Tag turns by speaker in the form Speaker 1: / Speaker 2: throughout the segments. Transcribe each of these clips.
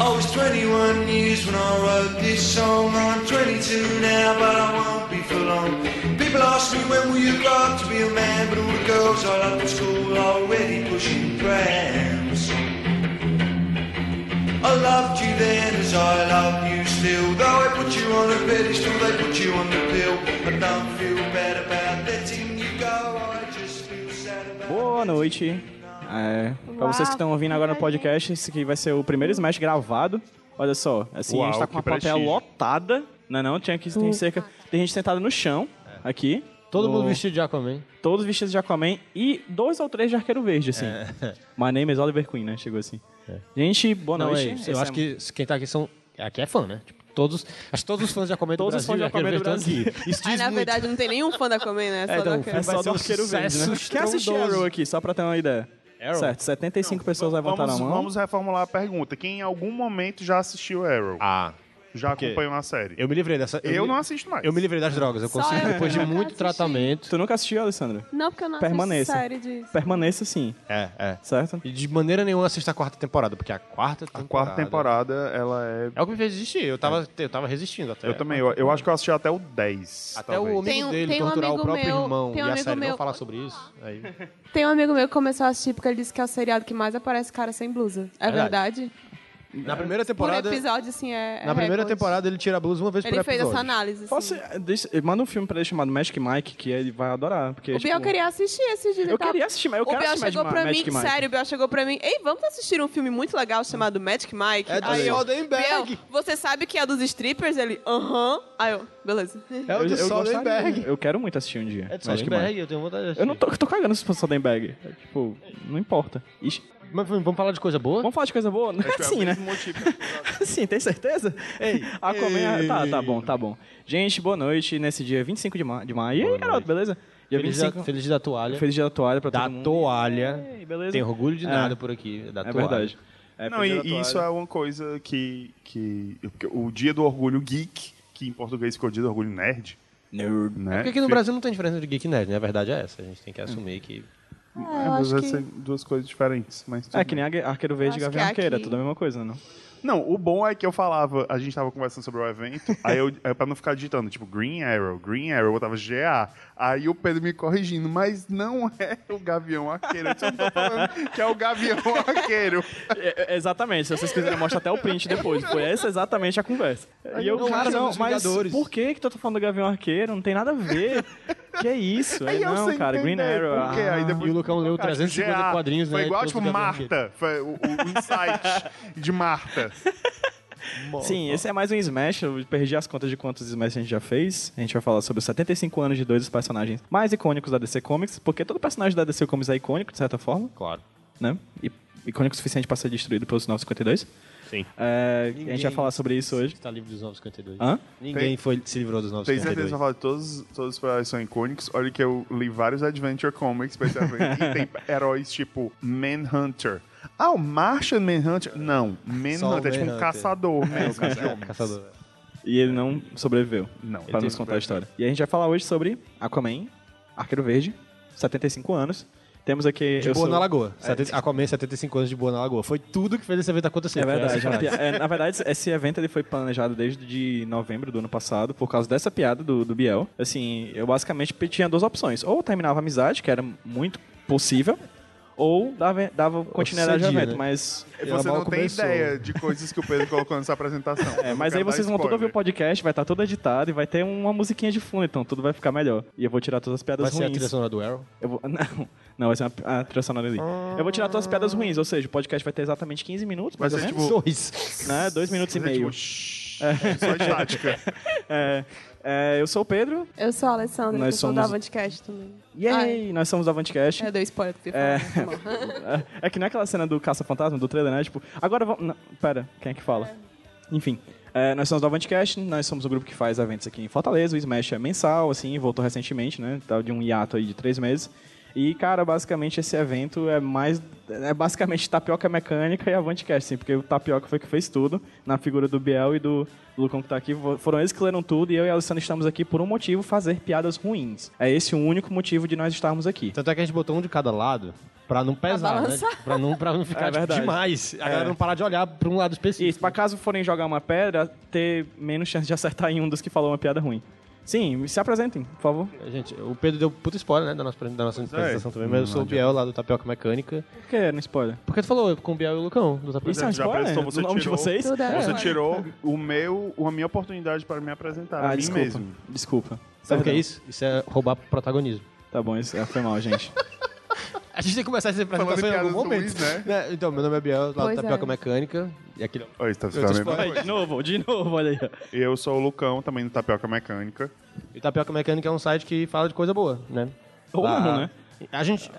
Speaker 1: I was 21 years when I wrote this song. I'm 22 now, but I won't be for long. People ask me when will you grow up to be a man, but all the girls I loved at school are already pushing prams. I loved you then as I love you still. Though I put you on a pedestal, they put you on the pill. I don't feel bad about letting you go. I just feel sad about
Speaker 2: Boa noite. É, pra vocês que estão ouvindo agora no podcast, esse aqui vai ser o primeiro Smash gravado. Olha só, assim, a gente
Speaker 3: Uau,
Speaker 2: tá com uma
Speaker 3: que
Speaker 2: plateia lotada. Não, é não, tinha que tem cerca. Tem gente sentada no chão, aqui.
Speaker 4: Todo
Speaker 2: no-
Speaker 4: mundo vestido de Aquaman.
Speaker 2: Todos vestidos de Aquaman e dois ou três de arqueiro verde, assim. My name is Oliver Queen, né? Chegou assim. Gente, boa
Speaker 4: Não,
Speaker 2: noite.
Speaker 4: é Eu
Speaker 2: é
Speaker 4: acho que quem tá aqui são. Aqui é fã, né? Tipo, todos. Acho que todos os fãs de Aquaman do
Speaker 2: Todos os
Speaker 4: Brasil
Speaker 2: fãs de
Speaker 4: Aquaman
Speaker 2: do
Speaker 4: estão aqui.
Speaker 2: Brasil.
Speaker 4: Isso
Speaker 5: Aí,
Speaker 4: diz
Speaker 5: na
Speaker 4: muito.
Speaker 5: verdade, não tem nenhum fã da Aquaman, né? Só
Speaker 4: É,
Speaker 5: do
Speaker 4: então,
Speaker 5: Arqueiro
Speaker 2: É só do
Speaker 4: um
Speaker 2: arqueiro verde, né? Quem assistiu
Speaker 4: estrondoso.
Speaker 2: Arrow aqui, só pra ter uma ideia?
Speaker 4: Arrow?
Speaker 2: Certo, 75 pessoas levantaram
Speaker 3: Vamos,
Speaker 2: a mão.
Speaker 3: vamos reformular a pergunta. Quem em algum momento já assistiu Arrow?
Speaker 4: Ah,
Speaker 3: já
Speaker 4: porque
Speaker 3: acompanhou a série?
Speaker 4: eu me livrei dessa.
Speaker 3: Eu
Speaker 4: me-
Speaker 3: não assisto mais.
Speaker 4: Eu me livrei das drogas. Eu
Speaker 5: Só
Speaker 4: consigo,
Speaker 5: eu
Speaker 4: depois de muito
Speaker 5: assisti.
Speaker 4: tratamento.
Speaker 2: Tu nunca assistiu, Alessandra?
Speaker 5: Não, porque eu não
Speaker 2: Permaneça.
Speaker 5: série de...
Speaker 2: Permaneça sim,
Speaker 4: É, é.
Speaker 2: certo?
Speaker 4: E de maneira nenhuma assista a quarta temporada, porque a quarta
Speaker 3: A
Speaker 4: temporada.
Speaker 3: quarta temporada, ela é...
Speaker 4: É o que me fez desistir. Eu tava, eu tava resistindo até.
Speaker 3: Eu também, eu, eu acho que eu assisti até o 10.
Speaker 4: Até
Speaker 3: talvez.
Speaker 4: o amigo
Speaker 5: Tem um-
Speaker 4: dele
Speaker 5: tem um
Speaker 4: torturar o
Speaker 5: amigo
Speaker 4: próprio
Speaker 5: meu-
Speaker 4: irmão
Speaker 5: tem um
Speaker 4: e a série
Speaker 5: meu-
Speaker 4: não falar sobre isso. Aí...
Speaker 5: Tem um amigo meu que começou a assistir porque ele disse que é o seriado que mais aparece cara sem blusa. É
Speaker 4: Verdade.
Speaker 5: verdade?
Speaker 4: Na primeira
Speaker 5: Por
Speaker 4: temporada.
Speaker 5: episódio, assim, é é
Speaker 4: Na primeira
Speaker 5: recorde.
Speaker 4: temporada ele tira a blusa uma vez
Speaker 5: Ele
Speaker 4: por
Speaker 5: fez
Speaker 4: episódio.
Speaker 5: essa análise, assim.
Speaker 2: Posso, deixa- manda um filme pra ele chamado Magic Mike, que ele vai adorar. Porque,
Speaker 5: O Biel
Speaker 2: tipo,
Speaker 5: queria assistir esse dia. ele
Speaker 2: Eu
Speaker 5: tava-
Speaker 2: queria assistir, mas eu
Speaker 5: o
Speaker 2: quero
Speaker 5: Biel
Speaker 2: assistir
Speaker 5: chegou pra
Speaker 2: Magic
Speaker 5: mim,
Speaker 2: Mike.
Speaker 5: sério, o Biel chegou pra mim, ei, vamos assistir um filme muito legal chamado Magic Mike?
Speaker 4: É do
Speaker 5: Aí eu,
Speaker 4: Soderbergh.
Speaker 5: Biel, você sabe que é dos strippers? Ele, aham. Aí eu, beleza.
Speaker 4: É o
Speaker 2: Eu,
Speaker 4: do
Speaker 2: eu,
Speaker 4: Soderbergh.
Speaker 2: eu quero muito assistir um dia.
Speaker 4: É do
Speaker 2: Magic
Speaker 4: Soderbergh, eu tenho vontade de assistir.
Speaker 2: Eu não tô, tô cagando se fosse Soderbergh. É, Tipo, não importa. Ixi,
Speaker 4: Mas vamos falar de coisa boa?
Speaker 2: vamos falar de coisa boa? Sim, né? Sim, tem certeza?
Speaker 4: Ei,
Speaker 2: Aquaman,
Speaker 4: ei.
Speaker 2: tá, tá bom, tá bom. Gente, boa noite nesse dia 25 de, ma de maio. E aí, garoto, beleza? Dia
Speaker 4: Feliz,
Speaker 2: 25.
Speaker 4: da, feliz dia da toalha.
Speaker 2: Feliz dia da toalha pra
Speaker 4: da
Speaker 2: todo mundo.
Speaker 4: toalha.
Speaker 2: Ei, beleza?
Speaker 4: Tem orgulho de
Speaker 2: É.
Speaker 4: nada por aqui. Da
Speaker 2: É
Speaker 4: toalha.
Speaker 2: verdade. É,
Speaker 3: Não, e,
Speaker 2: da
Speaker 3: e isso é uma coisa que, que... O dia do orgulho geek, que em português ficou o dia do orgulho nerd,
Speaker 2: Nerd.
Speaker 3: né?
Speaker 4: Porque aqui no Brasil não tem diferença de geek e nerd, né? A verdade é essa. A gente tem que assumir que.
Speaker 5: É,
Speaker 3: É, mas vai
Speaker 5: que...
Speaker 3: ser duas coisas diferentes. Mas
Speaker 2: É, que nem Arque- Arqueiro Verde e Gavião Arqueira,
Speaker 5: aqui-
Speaker 2: tudo a mesma coisa, não?
Speaker 3: Não, o bom é que eu falava, a gente tava conversando sobre o evento, aí eu, aí pra não ficar digitando, tipo, Green Arrow, Green Arrow, eu botava GA. Aí o Pedro me corrigindo, mas não é o Gavião Arqueiro. Eu só tô falando que é o Gavião Arqueiro.
Speaker 2: É, é, exatamente, se vocês quiserem mostrar até o print depois. Foi essa exatamente a conversa. E eu,
Speaker 4: não,
Speaker 2: cara, não, mas por que que tu tá falando do Gavião Arqueiro? Não tem nada a ver. que é isso? É,
Speaker 3: Aí eu
Speaker 2: não, cara, Green Arrow. ah,
Speaker 3: Aí depois-
Speaker 4: E o Lucão leu
Speaker 3: Ah, tipo,
Speaker 4: 350
Speaker 3: GA.
Speaker 4: quadrinhos,
Speaker 3: Foi
Speaker 4: né?
Speaker 3: igual,
Speaker 4: todos
Speaker 3: tipo. Marta. Foi o, o insight de Marta.
Speaker 2: Sim, esse é mais um Smash. Eu perdi as contas de quantos Smash a gente já fez. A gente vai falar sobre os 75 anos de dois dos personagens mais icônicos da DC Comics, porque todo personagem da DC Comics é icônico, de certa forma,
Speaker 4: Claro.
Speaker 2: né? E icônico o suficiente para ser destruído pelos 952.
Speaker 4: Sim.
Speaker 2: É, a gente vai falar sobre isso hoje.
Speaker 4: Está livre dos 952.
Speaker 2: Hã?
Speaker 4: Ninguém
Speaker 3: Tem-
Speaker 4: foi, se livrou dos
Speaker 3: Tenho certeza que
Speaker 4: 952.
Speaker 3: vai falar de todos, todos os personagens são icônicos. Olha que eu li vários Adventure Comics evento. e tem heróis tipo Manhunter. Ah, o Martian Manhunter? Não, Manhunter é tipo um caçador mesmo de
Speaker 4: É, caçador.
Speaker 2: E ele não sobreviveu.
Speaker 3: Não,
Speaker 2: Pra nos contar a história. E a gente vai falar hoje sobre Aquaman, Arqueiro Verde, 75 anos. Temos aqui.
Speaker 4: De Boa
Speaker 2: sou-
Speaker 4: na Lagoa. Setenta- Aquaman, 75 anos de Boa na Lagoa. Foi tudo que fez esse evento acontecer.
Speaker 2: É
Speaker 4: Foi
Speaker 2: verdade. pia- é, na verdade, esse evento ele foi planejado desde de novembro do ano passado, por causa dessa piada do, do Biel. Assim, eu basicamente tinha duas opções. Ou terminava a amizade, que era muito possível, ou dava, dava continuidade ao evento.
Speaker 4: né?
Speaker 2: Mas,
Speaker 3: Você não tem
Speaker 4: começou.
Speaker 3: ideia de coisas que o Pedro colocou nessa apresentação.
Speaker 2: é, mas aí vocês vão tudo ouvir o podcast, vai estar todo editado e vai ter uma musiquinha de fundo, então tudo vai ficar melhor. E eu vou tirar todas as piadas
Speaker 4: Vai ser a
Speaker 2: ruins.
Speaker 4: trilha sonora do Arrow?
Speaker 2: Eu vou, não, não, vai ser uma, a trilha sonora ali. Eu vou tirar todas as piadas ruins, ou seja, o podcast vai ter exatamente 15 minutos, mais
Speaker 3: Vai
Speaker 2: ou
Speaker 3: ser
Speaker 2: menos.
Speaker 3: tipo-
Speaker 4: Dois.
Speaker 2: né? Dois minutos e meio.
Speaker 3: tipo, shhh, Só estática.
Speaker 2: É, é, eu sou o Pedro.
Speaker 5: Eu sou a Alessandra,
Speaker 2: Nós
Speaker 5: eu sou da
Speaker 2: somos-
Speaker 5: Avantcast também.
Speaker 2: Yay! Nós somos da Avantcast.
Speaker 5: É, deu spoiler que você
Speaker 2: É.
Speaker 5: falou.
Speaker 2: É que não é aquela cena do Caça-Fantasma, do trailer, né? Tipo, agora vamos. Não, pera, quem é que fala? Enfim. é, nós somos do Avantcast, nós somos o grupo que faz eventos aqui em Fortaleza. O Smash é mensal, assim, voltou recentemente, né? Tá de um hiato aí de três meses. E, cara, basicamente esse evento é mais. É basicamente tapioca mecânica e Avantcast, assim, porque o tapioca foi que fez tudo, na figura do Biel e do Lucão que tá aqui. Foram eles que leram tudo e eu e a Alessandra estamos aqui por um motivo: fazer piadas ruins. É esse o único motivo de nós estarmos aqui.
Speaker 4: Tanto é que a gente botou um de cada lado pra não pesar, né? Pra não, pra não ficar
Speaker 2: É
Speaker 4: tipo,
Speaker 2: verdade.
Speaker 4: demais. A
Speaker 2: É.
Speaker 4: galera não parar de olhar pra um lado específico.
Speaker 2: Isso, pra caso forem jogar uma pedra, ter menos chance de acertar em um dos que falou uma piada ruim. Sim, se apresentem, por favor.
Speaker 4: Gente, o Pedro deu puta spoiler, né, da nossa, da nossa apresentação também, mas eu sou o Biel lá do Tapioca Mecânica.
Speaker 2: Por que no spoiler?
Speaker 4: Porque tu falou com o Biel e o Lucão do Tapioca
Speaker 2: Isso é um
Speaker 3: Já
Speaker 2: spoiler?
Speaker 3: apresentou, você
Speaker 2: o nome
Speaker 3: tirou.
Speaker 2: de vocês?
Speaker 5: É.
Speaker 3: Você
Speaker 5: É.
Speaker 3: tirou o meu, a minha oportunidade para me apresentar. a
Speaker 2: Ah,
Speaker 3: mim
Speaker 2: desculpa.
Speaker 3: mesmo.
Speaker 2: Desculpa.
Speaker 4: Sabe o que é isso? Isso é roubar protagonismo.
Speaker 2: Tá bom, isso é, foi mal, gente.
Speaker 4: A gente tem que começar essa apresentação
Speaker 3: em
Speaker 4: em algum momento.
Speaker 3: ruins, né?
Speaker 4: Né, Então, meu nome é Biel, lá do Tapioca
Speaker 5: é.
Speaker 4: Mecânica. E aquele...
Speaker 3: Oi, tá,
Speaker 2: de novo, de novo, olha aí.
Speaker 3: Eu sou o Lucão, também do Tapioca Mecânica.
Speaker 4: E o Tapioca Mecânica é um site que fala de coisa boa, né?
Speaker 2: Ou
Speaker 4: Lá-
Speaker 2: não, né?
Speaker 4: A gente...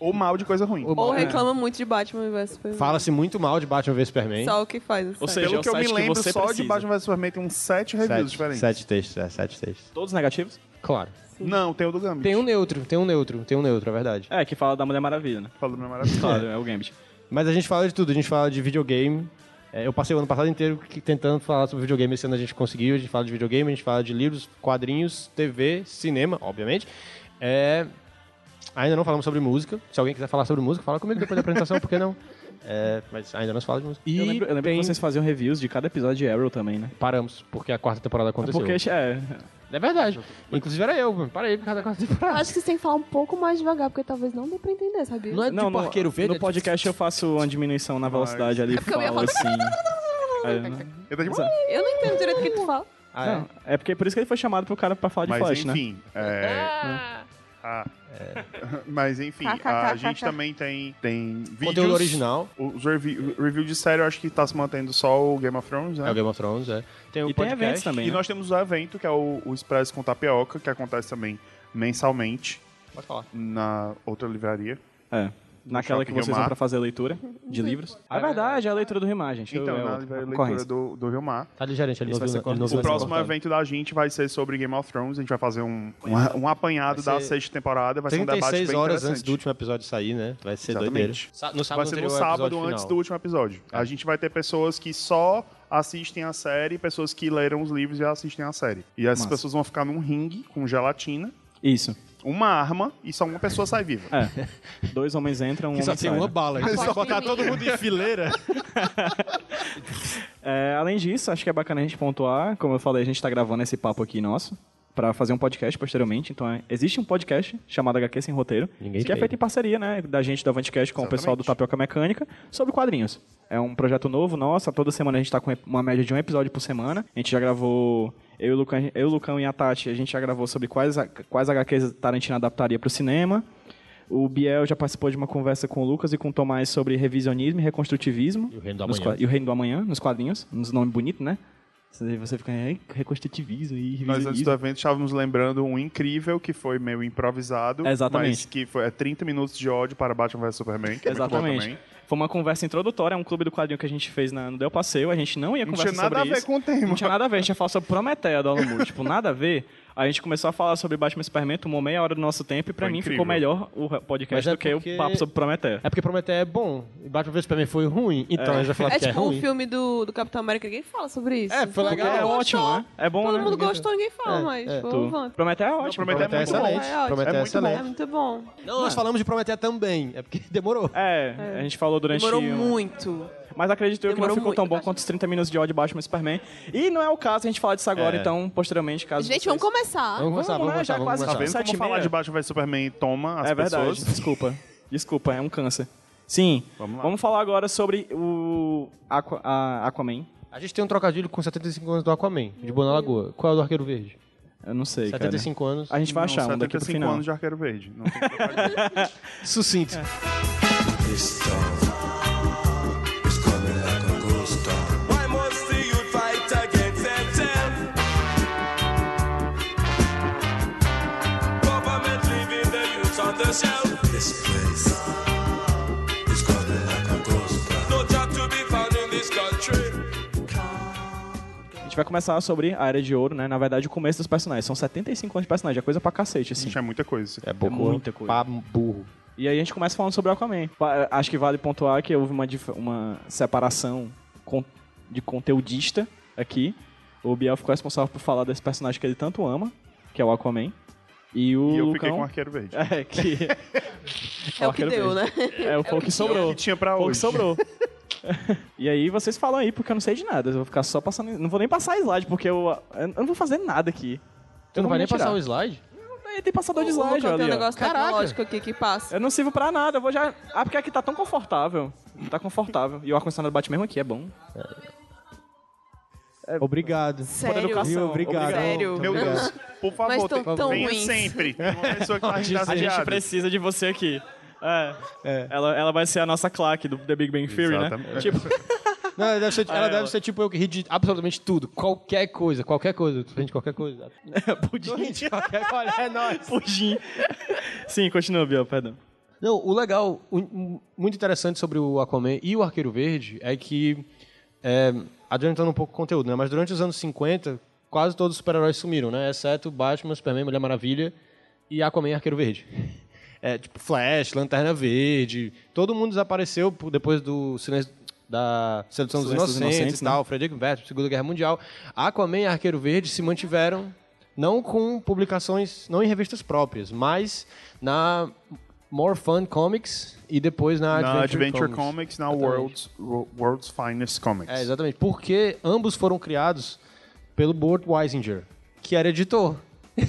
Speaker 3: Ou mal de coisa ruim.
Speaker 5: Ou reclama muito de Batman vs Superman.
Speaker 4: Fala-se muito mal de Batman vs Superman.
Speaker 5: Só o que faz. o
Speaker 2: Ou seja, é
Speaker 3: Pelo
Speaker 2: o
Speaker 3: que eu me lembro, só de
Speaker 2: precisa.
Speaker 3: Batman vs Superman tem uns sete reviews
Speaker 4: Sete,
Speaker 3: diferentes.
Speaker 4: sete textos, é, sete textos.
Speaker 2: Todos negativos?
Speaker 4: Claro.
Speaker 3: Não, tem o do Gambit.
Speaker 4: Tem um neutro, tem um neutro, tem um neutro, é verdade.
Speaker 2: É, que fala da Mulher Maravilha, né?
Speaker 3: Fala do meu maravilha.
Speaker 2: Claro, é o Gambit.
Speaker 4: Mas a gente fala de tudo, a gente fala de videogame. É, eu passei o ano passado inteiro tentando falar sobre videogame, esse ano a gente conseguiu. A gente fala de videogame, a gente fala de livros, quadrinhos, TV, cinema, obviamente. É, ainda não falamos sobre música. Se alguém quiser falar sobre música, fala comigo depois da apresentação, por que não? É, mas ainda não se fala de música. E
Speaker 2: eu lembro, eu lembro
Speaker 4: tem-
Speaker 2: que vocês faziam reviews de cada episódio de Arrow também, né?
Speaker 4: paramos, porque a quarta temporada aconteceu.
Speaker 2: Porque, é,
Speaker 4: É verdade. Inclusive era eu, parei por causa da quarta temporada.
Speaker 5: acho que você tem que falar um pouco mais devagar, porque talvez não dê pra entender, sabia?
Speaker 4: Não é
Speaker 2: não,
Speaker 4: tipo
Speaker 2: no,
Speaker 4: arqueiro verde?
Speaker 2: no podcast eu faço uma diminuição na velocidade ali,
Speaker 5: É porque eu ia falar-
Speaker 2: assim... É, não-
Speaker 3: Eu
Speaker 5: não entendo direito o que tu fala.
Speaker 4: Ah, é?
Speaker 2: Não, é porque por isso que ele foi chamado pro cara pra falar de
Speaker 3: Mas
Speaker 2: Flash, né?
Speaker 3: enfim, é... Ah. Mas enfim, a gente também tem, tem vídeos...
Speaker 4: Conteúdo original.
Speaker 3: Os review, o review de série, eu acho que tá se mantendo só o Game of Thrones, né?
Speaker 4: É o Game of Thrones, é. Tem o
Speaker 2: E tem
Speaker 4: podcast.
Speaker 2: eventos também,
Speaker 3: E
Speaker 2: né?
Speaker 3: nós temos o evento, que é o, o Expresso com Tapioca, que acontece também mensalmente
Speaker 4: Pode falar.
Speaker 3: na outra livraria.
Speaker 2: É. Naquela que vocês
Speaker 3: Rio
Speaker 2: vão
Speaker 3: Mar.
Speaker 2: pra fazer leitura de livros. É verdade, é a leitura do Rimar, gente.
Speaker 3: Então,
Speaker 2: Eu- eu-
Speaker 3: na leitura do, do Rio Mar.
Speaker 4: Tá ligeiramente, ele
Speaker 2: vai ser
Speaker 4: ele viu
Speaker 3: O próximo
Speaker 2: vai
Speaker 3: evento da gente vai ser sobre Game of Thrones. A gente vai fazer um, um, um apanhado
Speaker 4: Vai
Speaker 3: da sexta temporada. Vai ser um debate
Speaker 4: 36
Speaker 3: bem
Speaker 4: horas antes do último episódio sair, né? Vai ser
Speaker 3: Exatamente.
Speaker 4: doideira. No sábado
Speaker 3: Vai ser no sábado antes
Speaker 4: final.
Speaker 3: do último episódio. A gente vai ter pessoas que só assistem a série pessoas que leram os livros e assistem a série. E essas
Speaker 2: Massa.
Speaker 3: pessoas vão ficar num ringue com gelatina,
Speaker 2: Isso.
Speaker 3: Uma arma e só uma pessoa sai viva.
Speaker 2: É. Dois homens entram, um
Speaker 4: Que só
Speaker 2: homem
Speaker 4: tem
Speaker 2: sai.
Speaker 4: uma bala.
Speaker 5: Aposta
Speaker 4: Se
Speaker 5: em
Speaker 4: botar
Speaker 5: mim.
Speaker 4: todo mundo em fileira.
Speaker 2: É, além disso, acho que é bacana a gente pontuar, como eu falei, a gente tá gravando esse papo aqui nosso pra fazer um podcast posteriormente. Então, é, existe um podcast chamado HQ Sem Roteiro,
Speaker 4: Ninguém
Speaker 2: que é feito em parceria, né, da gente da Avantcast com o pessoal do
Speaker 3: Exatamente.
Speaker 2: Tapioca Mecânica, sobre quadrinhos. É um projeto novo nosso, toda semana a gente tá com uma média de um episódio por semana. A gente já gravou, eu e o Lucão, eu, o Lucão e a Tati, a gente já gravou sobre quais, quais HQs Tarantino adaptaria pro cinema. O Biel já participou de uma conversa com o Lucas e com o Tomás sobre revisionismo e reconstrutivismo.
Speaker 4: E o Reino do
Speaker 2: nos
Speaker 4: Amanhã.
Speaker 2: E o Reino do Amanhã, nos quadrinhos. Uns nomes bonitos, né? Você fica, "Ai, reconstrutivismo e
Speaker 3: Nós antes do evento estávamos lembrando um incrível que foi meio improvisado.
Speaker 2: Exatamente.
Speaker 3: Mas que foi é 30 minutos de ódio para Batman vs Superman. Que é
Speaker 2: Exatamente. Foi uma conversa introdutória, é um clube do quadrinho que a gente fez na, no Del Passeio. A gente não ia
Speaker 3: Não
Speaker 2: conversar
Speaker 3: tinha nada a
Speaker 2: sobre
Speaker 3: ver
Speaker 2: isso.
Speaker 3: com o tema.
Speaker 2: Não tinha nada a ver, a gente ia falar sobre Prometeia do Alan Moore. tipo, nada a ver. A gente começou a falar sobre Batman e Superman, tomou meia hora do nosso tempo e pra
Speaker 3: Foi
Speaker 2: mim
Speaker 3: incrível.
Speaker 2: ficou melhor o
Speaker 4: Mas
Speaker 2: podcast
Speaker 4: é
Speaker 2: do que
Speaker 4: porque-
Speaker 2: o papo sobre Prometeia.
Speaker 4: É porque Prometeia é bom. E Batman vs Superman foi ruim. Então a gente vai falar
Speaker 5: É
Speaker 4: que é
Speaker 5: tipo o
Speaker 4: ruim.
Speaker 5: filme do, do Capitão América, ninguém fala sobre isso.
Speaker 4: É, foi legal.
Speaker 2: É ótimo, né? É bom,
Speaker 5: Todo
Speaker 2: né?
Speaker 5: mundo gostou, ninguém fala
Speaker 4: É,
Speaker 5: mais.
Speaker 4: é,
Speaker 5: Pô,
Speaker 2: Tu-. Prometeia é ótimo.
Speaker 3: Prometeia é
Speaker 4: Prometeia é
Speaker 3: muito bom.
Speaker 4: excelente.
Speaker 5: É.
Speaker 4: Prometeia é
Speaker 3: É muito bom.
Speaker 5: É
Speaker 4: excelente.
Speaker 5: muito bom.
Speaker 4: Não, nós falamos de Prometeia também. É porque demorou.
Speaker 2: É, a gente falou durante...
Speaker 5: Demorou
Speaker 2: um-
Speaker 5: muito.
Speaker 2: Mas acredito eu que não ficou tão bom
Speaker 5: Batman.
Speaker 2: quanto os 30 minutos de ódio de Batman e Superman. E não é o caso a gente falar disso agora,
Speaker 4: É.
Speaker 2: então, posteriormente, caso
Speaker 5: Gente,
Speaker 2: vocês...
Speaker 5: vamos começar.
Speaker 4: Vamos começar,
Speaker 2: Vamos,
Speaker 4: vamos
Speaker 2: né? Já
Speaker 4: começar, vamos
Speaker 2: quase
Speaker 3: Tá
Speaker 4: começar.
Speaker 3: vendo
Speaker 2: Sete
Speaker 3: como
Speaker 2: e
Speaker 3: falar
Speaker 2: meia.
Speaker 3: de Batman vs Superman toma as
Speaker 2: É verdade,
Speaker 3: pessoas?
Speaker 2: desculpa. Desculpa, é um câncer. Sim,
Speaker 3: Vamos lá.
Speaker 2: vamos falar agora sobre o Aqua, a Aquaman.
Speaker 4: A gente tem um trocadilho com 75 anos do Aquaman, de Boa na Lagoa. Qual é o do Arqueiro Verde?
Speaker 2: Eu não sei,
Speaker 4: 75 anos.
Speaker 2: cara. A gente vai
Speaker 3: Não,
Speaker 2: achar um daqui pro
Speaker 3: 75
Speaker 2: final.
Speaker 3: anos de Arqueiro Verde. Não tem
Speaker 4: Sucinto.
Speaker 1: This storm
Speaker 2: vai começar sobre a Era de Ouro, né? Na verdade, o começo dos personagens. São 75 anos de personagem, é coisa pra cacete, assim.
Speaker 3: Gente, é muita coisa.
Speaker 4: É pouco,
Speaker 2: muita coisa.
Speaker 4: Pra burro.
Speaker 2: E aí a gente começa falando sobre o Aquaman. Acho que vale pontuar que houve uma, uma separação con- de conteudista aqui. O Biel ficou responsável por falar desse personagem que ele tanto ama, que é o Aquaman. E o
Speaker 3: E eu fiquei
Speaker 2: Lucão...
Speaker 3: com o arqueiro verde.
Speaker 2: É, que...
Speaker 5: É o que
Speaker 2: Arqueiro
Speaker 5: deu,
Speaker 2: Verde.
Speaker 5: né?
Speaker 2: É, foi o que sobrou.
Speaker 3: que tinha pra
Speaker 2: Foi o que
Speaker 3: hoje.
Speaker 2: sobrou. e aí vocês falam aí, porque eu não sei de nada. Eu vou ficar só passando... Não vou nem passar slide, porque eu, eu não vou fazer nada aqui.
Speaker 4: Tu não vai nem passar
Speaker 2: tirar.
Speaker 4: o slide?
Speaker 2: Aí tem passador de
Speaker 5: O
Speaker 2: slide
Speaker 5: Lucão tem um
Speaker 2: ali, ó.
Speaker 5: negócio
Speaker 4: Caraca.
Speaker 5: tecnológico aqui que passa.
Speaker 2: Eu não sirvo pra nada, eu vou já. Ah, porque aqui tá tão confortável. Tá confortável. E o ar-condicionado bate mesmo aqui, é bom.
Speaker 4: Obrigado.
Speaker 5: Sério?
Speaker 2: educação.
Speaker 4: Viu? Obrigado.
Speaker 5: Sério?
Speaker 3: Meu Deus, por favor,
Speaker 5: Mas tão-
Speaker 3: tem-
Speaker 5: tão
Speaker 3: venha
Speaker 5: ruins.
Speaker 3: sempre. Uma pessoa que tá
Speaker 2: A gente precisa de você aqui. É. Ela, ela vai ser a nossa claque do The Big Bang Theory,
Speaker 3: Exatamente.
Speaker 2: né? Tipo,
Speaker 4: Não, ela deve ser, ela deve ser tipo eu que ri de absolutamente tudo. Qualquer coisa, qualquer coisa. Tu rende qualquer coisa.
Speaker 2: pudim.
Speaker 4: de qualquer coisa. É nóis.
Speaker 2: Pudim. Sim, continua, Biel, perdão.
Speaker 4: Não, o legal, o- o- muito interessante sobre o Aquaman e o Arqueiro Verde é que, é, adiantando um pouco o conteúdo, né? Mas durante os anos 50, quase todos os super-heróis sumiram, né? Exceto Batman, Superman, Mulher Maravilha e Aquaman e Arqueiro Verde. É, tipo, Flash, Lanterna Verde, todo mundo desapareceu depois do silêncio da Sedução dos
Speaker 2: Silêncio dos
Speaker 4: Inocentes,
Speaker 2: Inocentes,
Speaker 4: e tal, Frederick Verde, Segunda Guerra Mundial. Aquaman e Arqueiro Verde se mantiveram não com publicações, não em revistas próprias, mas na More Fun Comics e depois na,
Speaker 3: Na
Speaker 4: Adventure,
Speaker 3: Adventure
Speaker 4: Comics.
Speaker 3: Comics, na. World's, World's Finest Comics.
Speaker 4: É, exatamente. Porque ambos foram criados pelo Burt Weisinger, que era editor.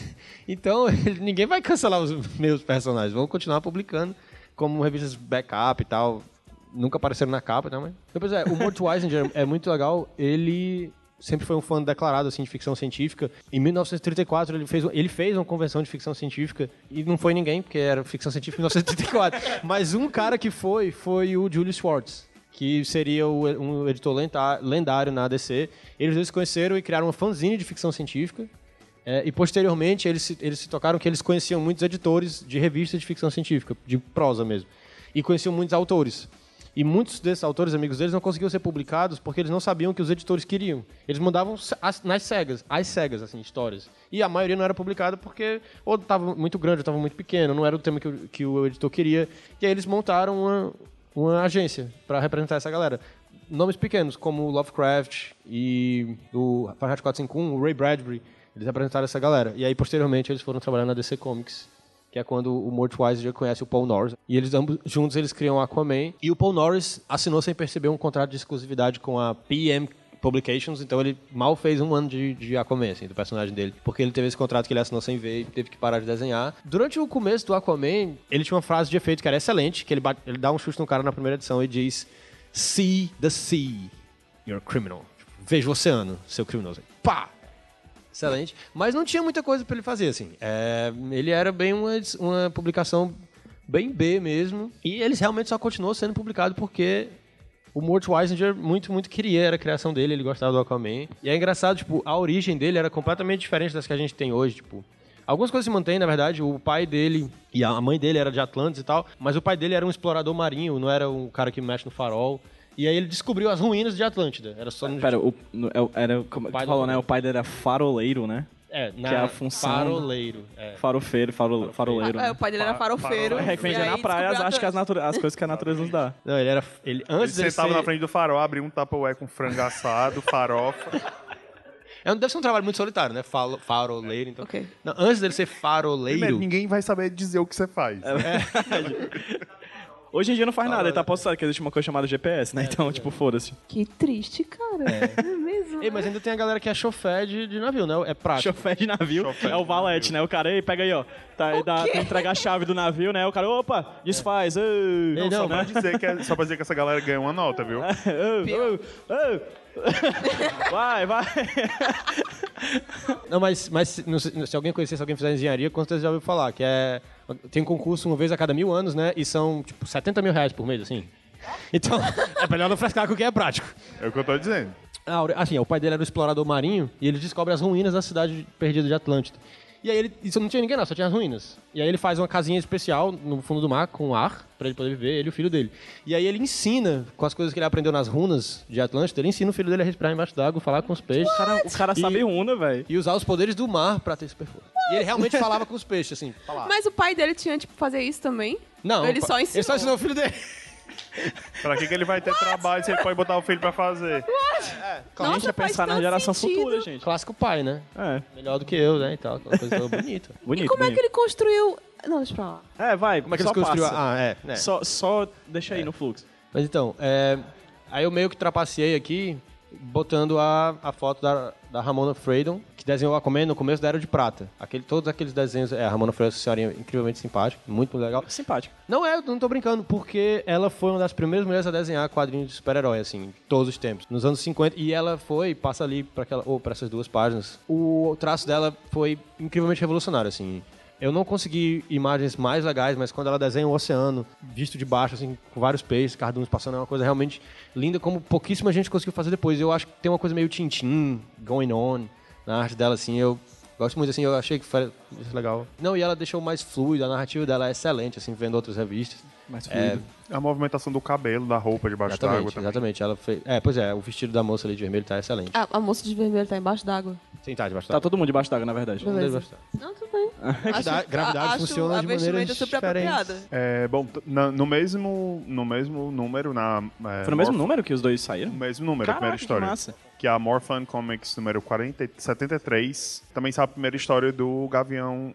Speaker 4: então, ninguém vai cancelar os meus personagens. Vão continuar publicando como revistas backup e tal. Nunca apareceram na capa, tá? Mas... Depois é, o Burt Weisinger é muito legal. Ele sempre foi um fã declarado assim, de ficção científica. Em 1934, ele fez, ele fez uma convenção de ficção científica e não foi ninguém, porque era ficção científica em 1934. Mas um cara que foi, foi o Julius Schwartz que seria o- um editor lendário na DC. Eles dois se conheceram e criaram uma fanzine de ficção científica. É, e posteriormente eles se, eles se tocaram que eles conheciam muitos editores de revistas de ficção científica, de prosa mesmo. E conheciam muitos autores. E muitos desses autores, amigos deles, não conseguiam ser publicados porque eles não sabiam o que os editores queriam. Eles mandavam nas cegas, as cegas, assim, histórias. E a maioria não era publicada porque ou estava muito grande, ou estava muito pequeno, não era o tema que, o- que o editor queria. E aí eles montaram uma, uma agência para representar essa galera. Nomes pequenos, como Lovecraft e o Fahrenheit 451, o Ray Bradbury, eles representaram essa galera. E aí, posteriormente, eles foram trabalhar na DC Comics, que é quando o Mort Weisinger conhece o Paul Norris. E eles ambos, juntos, eles criam Aquaman. E o Paul Norris assinou sem perceber um contrato de exclusividade com a PM Publications, então ele mal fez um ano de, de Aquaman, assim, do personagem dele. Porque ele teve esse contrato que ele assinou sem ver e teve que parar de desenhar. Durante o começo do Aquaman, ele tinha uma frase de efeito que era excelente, que ele, bate- ele dá um chute no cara na primeira edição e diz See the sea, you're criminal. Veja o oceano, seu criminoso. Pá! Excelente. Mas não tinha muita coisa pra ele fazer, assim. É, ele era bem uma, uma publicação bem B mesmo. E eles realmente só continuou sendo publicado porque o Mort Weisinger muito, muito queria, era a criação dele, ele gostava do Aquaman. E é engraçado, tipo, a origem dele era completamente diferente das que a gente tem hoje, tipo... Algumas coisas se mantêm, na verdade, o pai dele e a mãe dele era de Atlantis e tal, mas o pai dele era um explorador marinho, não era um cara que mexe no farol. E aí ele descobriu as ruínas de Atlântida. Era só no
Speaker 2: Pera, o, no- é era, como
Speaker 4: Pai
Speaker 2: tu falou, né? O pai dele era faroleiro, né?
Speaker 4: É, na
Speaker 2: que é a função-
Speaker 4: Faroleiro. É.
Speaker 2: Farofeiro, faro, faroleiro.
Speaker 5: Ah,
Speaker 2: né?
Speaker 5: é, o pai dele era farofeiro.
Speaker 2: É que vendia na praia, acho que as, nature- as coisas que a natureza nos dá.
Speaker 4: Não, ele era. Ele,
Speaker 3: Ele
Speaker 4: antes dele
Speaker 3: sentava
Speaker 4: ser,
Speaker 3: na frente do farol, abria um tupperware com frango assado, farofa.
Speaker 4: É, deve ser um trabalho muito solitário, né? Falo, faroleiro, então.
Speaker 5: Ok.
Speaker 4: Não, antes dele ser faroleiro.
Speaker 3: Primeiro, ninguém vai saber dizer o que você faz.
Speaker 2: Hoje em dia não faz nada, ele tá postado que existe uma coisa chamada GPS, né? Então, tipo, foda-se.
Speaker 5: Que triste, cara. É, mesmo.
Speaker 4: Ei, mas ainda tem a galera que é chofé de, de navio, né? É prático.
Speaker 2: Chofer de navio
Speaker 3: Chofer
Speaker 2: é o
Speaker 3: de
Speaker 2: valete, né? O cara, ei, pega aí, ó. Tá, aí dá, tem que entregar a chave do navio, né? O cara, opa, desfaz. ei,
Speaker 4: Ei,
Speaker 3: Só
Speaker 4: não,
Speaker 3: pra, dizer que é- só pra dizer que essa galera ganhou uma nota, viu?
Speaker 2: Ei, ei, ei. Vai, vai.
Speaker 4: Não, mas, mas se, não sei- se alguém conhecer, se alguém fizer engenharia, com certeza já ouviu falar, que é. Tem um concurso uma vez a cada mil anos, né? E são, tipo, 70 mil reais por mês, assim. Então, é melhor não frescar com o que é prático.
Speaker 3: É o que eu tô dizendo.
Speaker 4: Ah, assim, o pai dele era um explorador marinho e ele descobre as ruínas da cidade perdida de Atlântida. E aí ele. Isso não tinha ninguém, não, só tinha as ruínas. E aí ele faz uma casinha especial no fundo do mar com ar, pra ele poder viver, ele e o filho dele. E aí ele ensina, com as coisas que ele aprendeu nas runas de Atlântida, ele ensina o filho dele a respirar embaixo d'água, falar com os peixes.
Speaker 2: O cara, o cara
Speaker 4: E-
Speaker 2: sabe una, velho.
Speaker 4: E usar os poderes do mar pra ter super força. E ele realmente falava com os peixes, assim. Falava.
Speaker 5: Mas o pai dele tinha, tipo, fazer isso também?
Speaker 4: Não,
Speaker 5: Ele só
Speaker 4: Ele só
Speaker 5: ensinou.
Speaker 4: ensinou o filho dele.
Speaker 3: Pra que, que ele vai ter trabalho se ele pode botar o filho pra fazer?
Speaker 2: A gente ia pensar na geração
Speaker 5: sentido.
Speaker 2: futura, gente.
Speaker 4: Clássico pai, né?
Speaker 2: É,
Speaker 4: Melhor do que eu, né? E tal. Aquela coisa bonita.
Speaker 2: bonito.
Speaker 5: E como é
Speaker 2: bonito.
Speaker 5: que ele construiu... Não, deixa pra lá.
Speaker 2: É, vai,
Speaker 4: Como é que construíram?
Speaker 2: passa.
Speaker 4: Ah, é. né.
Speaker 2: Só, só deixa aí no fluxo.
Speaker 4: Mas então, é, aí eu meio que trapaceei aqui, botando a, a foto da, da Ramona Freydon, que desenhou a Aquaman no começo da Era de Prata. Aquele, todos aqueles desenhos, é, a Ramona Freydon é uma senhorinha incrivelmente simpática, muito, legal.
Speaker 2: Simpático.
Speaker 4: Não é, eu não tô brincando, porque ela foi uma das primeiras mulheres a desenhar quadrinhos de super-herói, assim, todos os tempos. Nos anos 50, e ela foi, passa ali para aquela, ou para essas duas páginas, o traço dela foi incrivelmente revolucionário, assim. Eu não consegui imagens mais legais, mas quando ela desenha o oceano, visto de baixo, assim, com vários peixes, cardumes passando, é uma coisa realmente linda, como pouquíssima gente conseguiu fazer depois. Eu acho que tem uma coisa meio Tintin, going on, na arte dela, assim, eu gosto muito, assim, eu achei que foi legal. Não, e ela deixou mais fluido, a narrativa dela é excelente, assim, vendo outras revistas.
Speaker 2: Mais
Speaker 4: É,
Speaker 2: fluido.
Speaker 3: A movimentação do cabelo, da roupa debaixo d'água
Speaker 4: Exatamente,
Speaker 3: também.
Speaker 4: exatamente. Ela fez. É, pois é, o vestido da moça ali de vermelho tá excelente.
Speaker 5: A, a moça de vermelho tá embaixo d'água.
Speaker 4: Sim, tá debaixo
Speaker 2: Tá todo mundo debaixo d'água, na verdade.
Speaker 5: Beleza. Não, tudo bem.
Speaker 4: Gravidade, gravidade
Speaker 5: acho
Speaker 4: funciona
Speaker 5: a
Speaker 4: de
Speaker 5: super
Speaker 4: diferentes.
Speaker 5: apropriada.
Speaker 3: É, bom, na- no, mesmo, no mesmo número, na. É,
Speaker 2: Foi no mesmo
Speaker 3: Morph-
Speaker 2: número que os dois saíram?
Speaker 3: No mesmo número, a primeira
Speaker 2: Caraca, que
Speaker 3: história.
Speaker 2: massa.
Speaker 3: Que é a Morphin Comics número 40, e 73. Também sabe a primeira história do Gavião.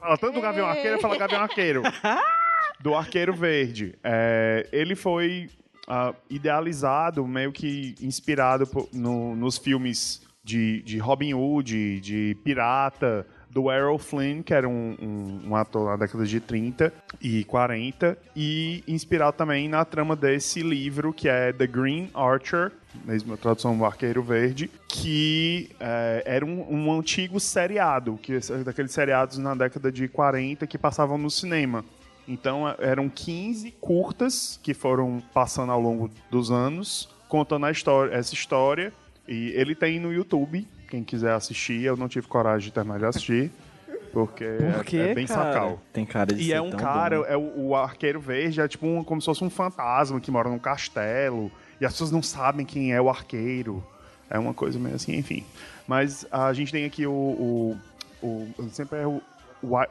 Speaker 3: Fala tanto do Gavião Arqueiro, fala Gavião Arqueiro. do Arqueiro Verde. É, ele foi ah, idealizado, meio que inspirado po- no- nos filmes de, de Robin Hood, de Pirata, do Errol Flynn, que era um, um- um ator na década de 30 e 40, e inspirado também na trama desse livro, que é The Green Archer, mesmo a tradução do Arqueiro Verde, que eh, era um, um antigo seriado, que daqueles seriados na década de 40 que passavam no cinema. Então eh, eram 15 curtas que foram passando ao longo dos anos, contando a história, essa história. E ele tem no YouTube, quem quiser assistir. Eu não tive coragem de terminar de assistir, porque
Speaker 2: Por quê,
Speaker 3: é, é bem
Speaker 2: cara?
Speaker 3: sacal.
Speaker 2: Tem cara de
Speaker 3: E
Speaker 2: ser
Speaker 3: é um
Speaker 2: tão
Speaker 3: cara,
Speaker 2: bom.
Speaker 3: é o, o arqueiro verde, é tipo um, como se fosse um fantasma que mora num castelo. E as pessoas não sabem quem é o arqueiro. É uma coisa meio assim, enfim. Mas a gente tem aqui o. o, o sempre é o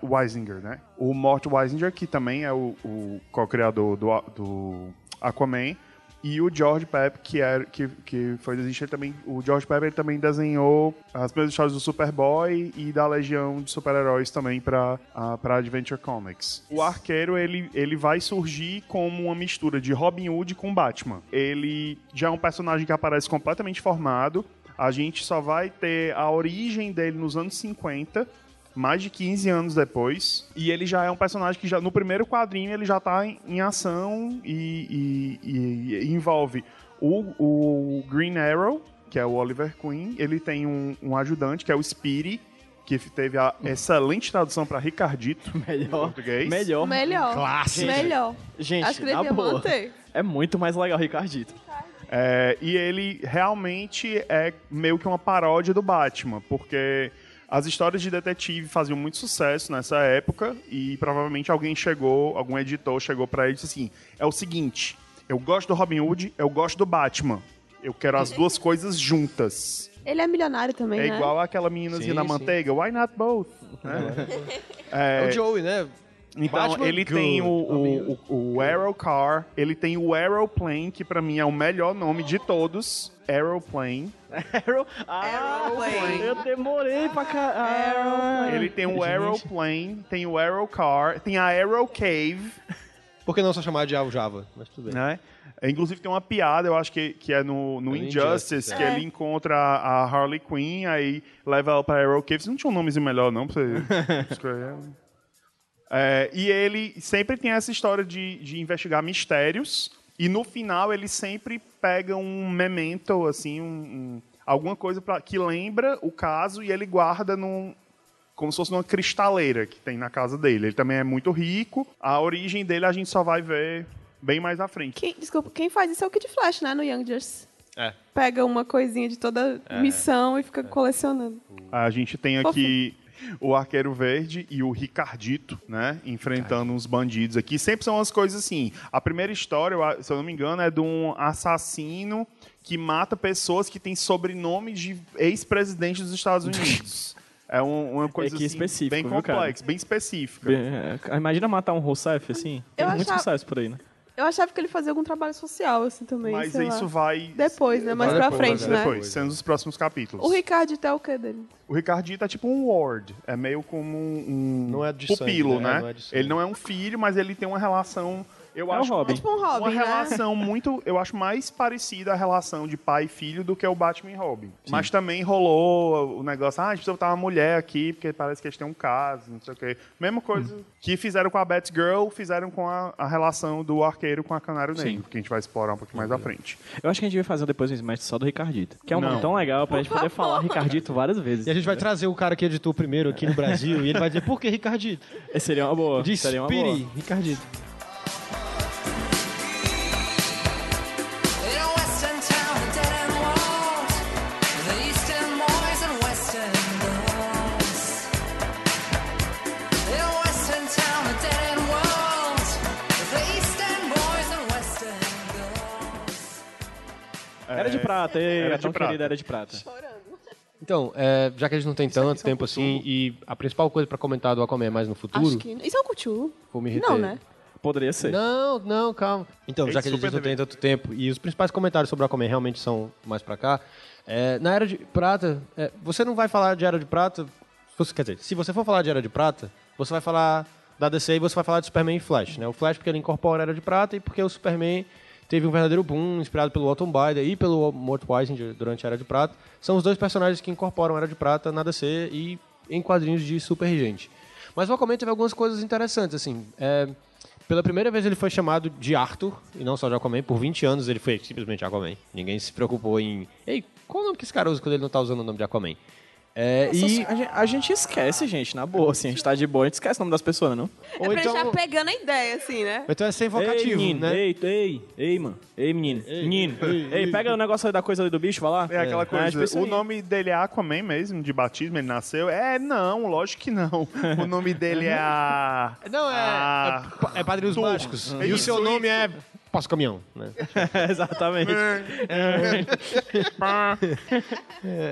Speaker 3: Weisinger, né? O Mort Weisinger, que também é o, o co-criador do, do Aquaman. E o George Pep, que, é, que, que foi desenhista também. O George Pep ele também desenhou as primeiras histórias do Superboy e da Legião de Super-Heróis também para para Adventure Comics. O arqueiro ele, ele vai surgir como uma mistura de Robin Hood com Batman. Ele já é um personagem que aparece completamente formado. A gente só vai ter a origem dele nos anos 50 mais de 15 anos depois. E ele já é um personagem que já no primeiro quadrinho ele já tá em, em ação e, e- e envolve o, o Green Arrow, que é o Oliver Queen. Ele tem um, um ajudante, que é o Speedy, que teve a excelente tradução para Ricardito em
Speaker 2: Melhor.
Speaker 3: português.
Speaker 2: Melhor.
Speaker 5: Melhor.
Speaker 4: Clássico.
Speaker 5: Melhor.
Speaker 2: Gente,
Speaker 5: Acho que devia
Speaker 2: boa.
Speaker 5: manter.
Speaker 2: É muito mais legal, Ricardito.
Speaker 3: É, e ele realmente é meio que uma paródia do Batman, porque as histórias de detetive faziam muito sucesso nessa época e provavelmente alguém chegou, algum editor chegou pra ele e disse assim: é o seguinte, eu gosto do Robin Hood, eu gosto do Batman. Eu quero as duas coisas juntas.
Speaker 5: Ele é milionário também,
Speaker 3: É
Speaker 5: né?
Speaker 3: igual aquela meninazinha
Speaker 4: Sim,
Speaker 3: na
Speaker 4: sim.
Speaker 3: manteiga, why not both? Né?
Speaker 4: É o Joey, né?
Speaker 3: Então,
Speaker 4: Batman
Speaker 3: ele
Speaker 4: Good.
Speaker 3: tem o, o, o, o Arrow Car, ele tem o Aeroplane, que pra mim é o melhor nome de todos. Aeroplane.
Speaker 2: Arrow. Ah,
Speaker 5: Aeroplane.
Speaker 2: eu demorei pra caralho.
Speaker 3: Ele tem o
Speaker 2: Gente.
Speaker 3: Aeroplane, tem o Aero Car, tem a Aero Cave,
Speaker 4: Por que não só chamar de Java Java? Mas tudo bem.
Speaker 3: né? É, Inclusive tem uma piada, eu acho que, que é no, no
Speaker 4: É no
Speaker 3: Injustice,
Speaker 4: Injustice,
Speaker 3: que
Speaker 5: é.
Speaker 3: ele encontra a Harley Quinn, aí leva ela pra Aero Cave. Você não tinha um nomezinho melhor, não, pra você escrever? É, e ele sempre tem essa história de, de investigar mistérios, e no final ele sempre pega um memento, assim, um, um- alguma coisa pra, que lembra o caso, e ele guarda num, como se fosse numa cristaleira que tem na casa dele. Ele também é muito rico. A origem dele a gente só vai ver bem mais à frente.
Speaker 5: Quem, desculpa, quem faz isso é o Kid Flash, né? No Young Justice.
Speaker 4: É.
Speaker 5: Pega uma coisinha de toda missão e fica colecionando.
Speaker 3: A gente tem aqui o Arqueiro Verde e o Ricardito, né? Enfrentando uns bandidos aqui. Sempre são umas coisas assim. A primeira história, se eu não me engano, é de um assassino que mata pessoas que têm sobrenomes de ex-presidentes dos Estados Unidos. É um- uma coisa
Speaker 2: que
Speaker 3: assim, bem complexa, bem específica.
Speaker 2: É, Imagina matar um Rousseff, assim. Tem
Speaker 5: Eu
Speaker 2: muitos
Speaker 5: achava-
Speaker 2: Rousseffs por aí, né?
Speaker 5: Eu achava que ele fazia algum trabalho social, assim, também,
Speaker 3: Mas
Speaker 5: sei
Speaker 3: isso
Speaker 5: lá.
Speaker 3: vai
Speaker 5: Depois, né? Mais
Speaker 4: Vai
Speaker 5: pra
Speaker 4: depois,
Speaker 5: frente, né?
Speaker 3: depois, sendo os próximos capítulos.
Speaker 5: O Ricardo é o que dele?
Speaker 3: O Ricardito é tipo um ward. É meio como um
Speaker 4: Não é de
Speaker 3: pupilo,
Speaker 4: sangue, né?
Speaker 3: né?
Speaker 4: Não é
Speaker 3: ele não é um filho, mas ele tem uma relação. Eu
Speaker 2: É
Speaker 3: acho
Speaker 2: Robin.
Speaker 5: É tipo um Robin,
Speaker 3: uma
Speaker 5: né?
Speaker 3: relação muito, eu acho mais parecida a relação de pai e filho do que o Batman e Robin. Mas também rolou o negócio, ah, a gente precisa botar uma mulher aqui, porque parece que eles têm um caso, não sei o quê. Mesma coisa
Speaker 2: Hum.
Speaker 3: que fizeram com a Batgirl, fizeram com a, a relação do arqueiro com a Canário Negro, que a gente vai explorar um pouquinho mais à frente.
Speaker 2: Eu acho que a gente devia fazer depois um Smash só do Ricardito. Que é um nome tão legal pra gente poder falar Ricardito várias vezes.
Speaker 4: E a gente vai trazer o cara que editou primeiro aqui no Brasil e ele vai dizer, por que Ricardito?
Speaker 2: Seria uma boa.
Speaker 4: De
Speaker 2: Seria uma boa.
Speaker 4: Ricardito.
Speaker 2: Era de prata, ei,
Speaker 3: Era
Speaker 2: a
Speaker 3: de
Speaker 2: tão
Speaker 3: prata.
Speaker 2: querida era de prata.
Speaker 4: Então, é, já que a gente não tem tanto tempo assim, e a principal coisa pra comentar do Aquaman mais no futuro,
Speaker 5: Acho que... Isso é o Cthulhu?
Speaker 4: vou me reter.
Speaker 5: Não, né?
Speaker 2: Poderia ser.
Speaker 4: Não, não, calma. Então, já que a gente
Speaker 3: super
Speaker 4: não tem
Speaker 3: TV.
Speaker 4: tanto tempo e os principais comentários sobre o Aquaman realmente são mais pra cá, é, na Era de Prata, é, você não vai falar de Era de Prata, você- quer dizer, se você for falar de Era de Prata, você vai falar da DC e você vai falar de Superman e Flash, né? O Flash porque ele incorpora a Era de Prata e porque o Superman teve um verdadeiro boom inspirado pelo Otto Bider e pelo Mort Weisinger durante a Era de Prata. São os dois personagens que incorporam a Era de Prata na DC e em quadrinhos de super gente. Mas o Aquaman teve algumas coisas interessantes, assim. É, pela primeira vez ele foi chamado de Arthur, e não só de Aquaman. Por 20 anos ele foi simplesmente Aquaman. Ninguém se preocupou em... Ei, qual o nome que esse cara usa quando ele não tá usando o nome de Aquaman? É, e...
Speaker 2: A gente, a gente esquece, gente, na boa, assim. A gente tá de boa, a gente esquece o nome das pessoas, não?
Speaker 5: É pra gente já pegando a ideia, assim, né?
Speaker 4: Então é sem
Speaker 2: ei,
Speaker 4: vocativo,
Speaker 2: menino,
Speaker 4: né?
Speaker 2: ei, ei, ei, mano. Ei, menino. menino. Ei, pega o negócio aí da coisa ali do bicho, vai lá.
Speaker 3: É aquela
Speaker 2: Ah,
Speaker 3: coisa,
Speaker 2: isso
Speaker 3: o nome dele é Aquaman mesmo, de batismo, ele nasceu? É, não, lógico que não. O nome dele é a...
Speaker 4: Não, é,
Speaker 3: a-
Speaker 4: é, é Padrinhos. Mágicos.
Speaker 3: É
Speaker 4: E o seu nome
Speaker 3: isso.
Speaker 4: É Passo Caminhão, né?
Speaker 2: Exatamente.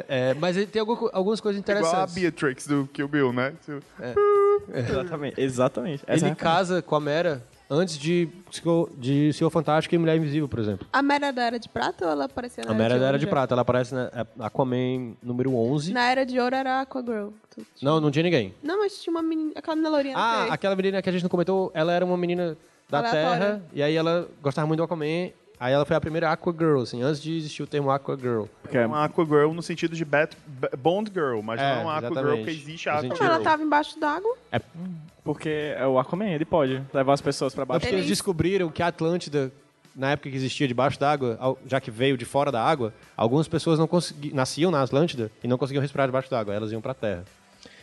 Speaker 4: É, mas ele tem algumas coisas
Speaker 3: Igual a
Speaker 4: interessantes.
Speaker 3: Beatrix do Kill Bill, né?
Speaker 2: Exatamente. Exatamente. Essa
Speaker 4: Ele
Speaker 2: é
Speaker 4: casa com a Mera antes de, Senhor- de Senhor Fantástico e Mulher Invisível, por exemplo.
Speaker 5: A Mera da Era de Prata ou ela aparecia na
Speaker 4: A Mera
Speaker 5: Era de
Speaker 4: era de prata, ela aparece na é, Aquaman número 11.
Speaker 5: Na Era de Ouro era a Aquagirl.
Speaker 4: Não, não tinha ninguém.
Speaker 5: Não, mas tinha uma menina, aquela menina lourinha.
Speaker 4: Ah, aquela menina que a gente não comentou, ela era uma menina da
Speaker 5: Aleatória.
Speaker 4: Terra, e aí ela gostava muito do Aquaman, aí ela foi a primeira Aqua Girl, assim, antes de existir o termo Aqua Girl.
Speaker 2: Porque
Speaker 3: É uma Aquagirl no sentido de Bat, Ba- Bond Girl, mas
Speaker 4: É,
Speaker 3: não é uma Aquagirl
Speaker 4: exatamente.
Speaker 3: porque existe a
Speaker 4: No sentido-
Speaker 5: Não, ela tava embaixo d'água.
Speaker 2: Porque é o Aquaman, ele pode levar as pessoas pra
Speaker 4: Não,
Speaker 2: baixo.
Speaker 4: porque eles
Speaker 5: Eles-
Speaker 4: descobriram que a Atlântida, na época que existia debaixo d'água, ao- já que veio de fora da água, algumas pessoas não consegui, nasciam na Atlântida e não conseguiam respirar debaixo d'água, elas iam pra Terra.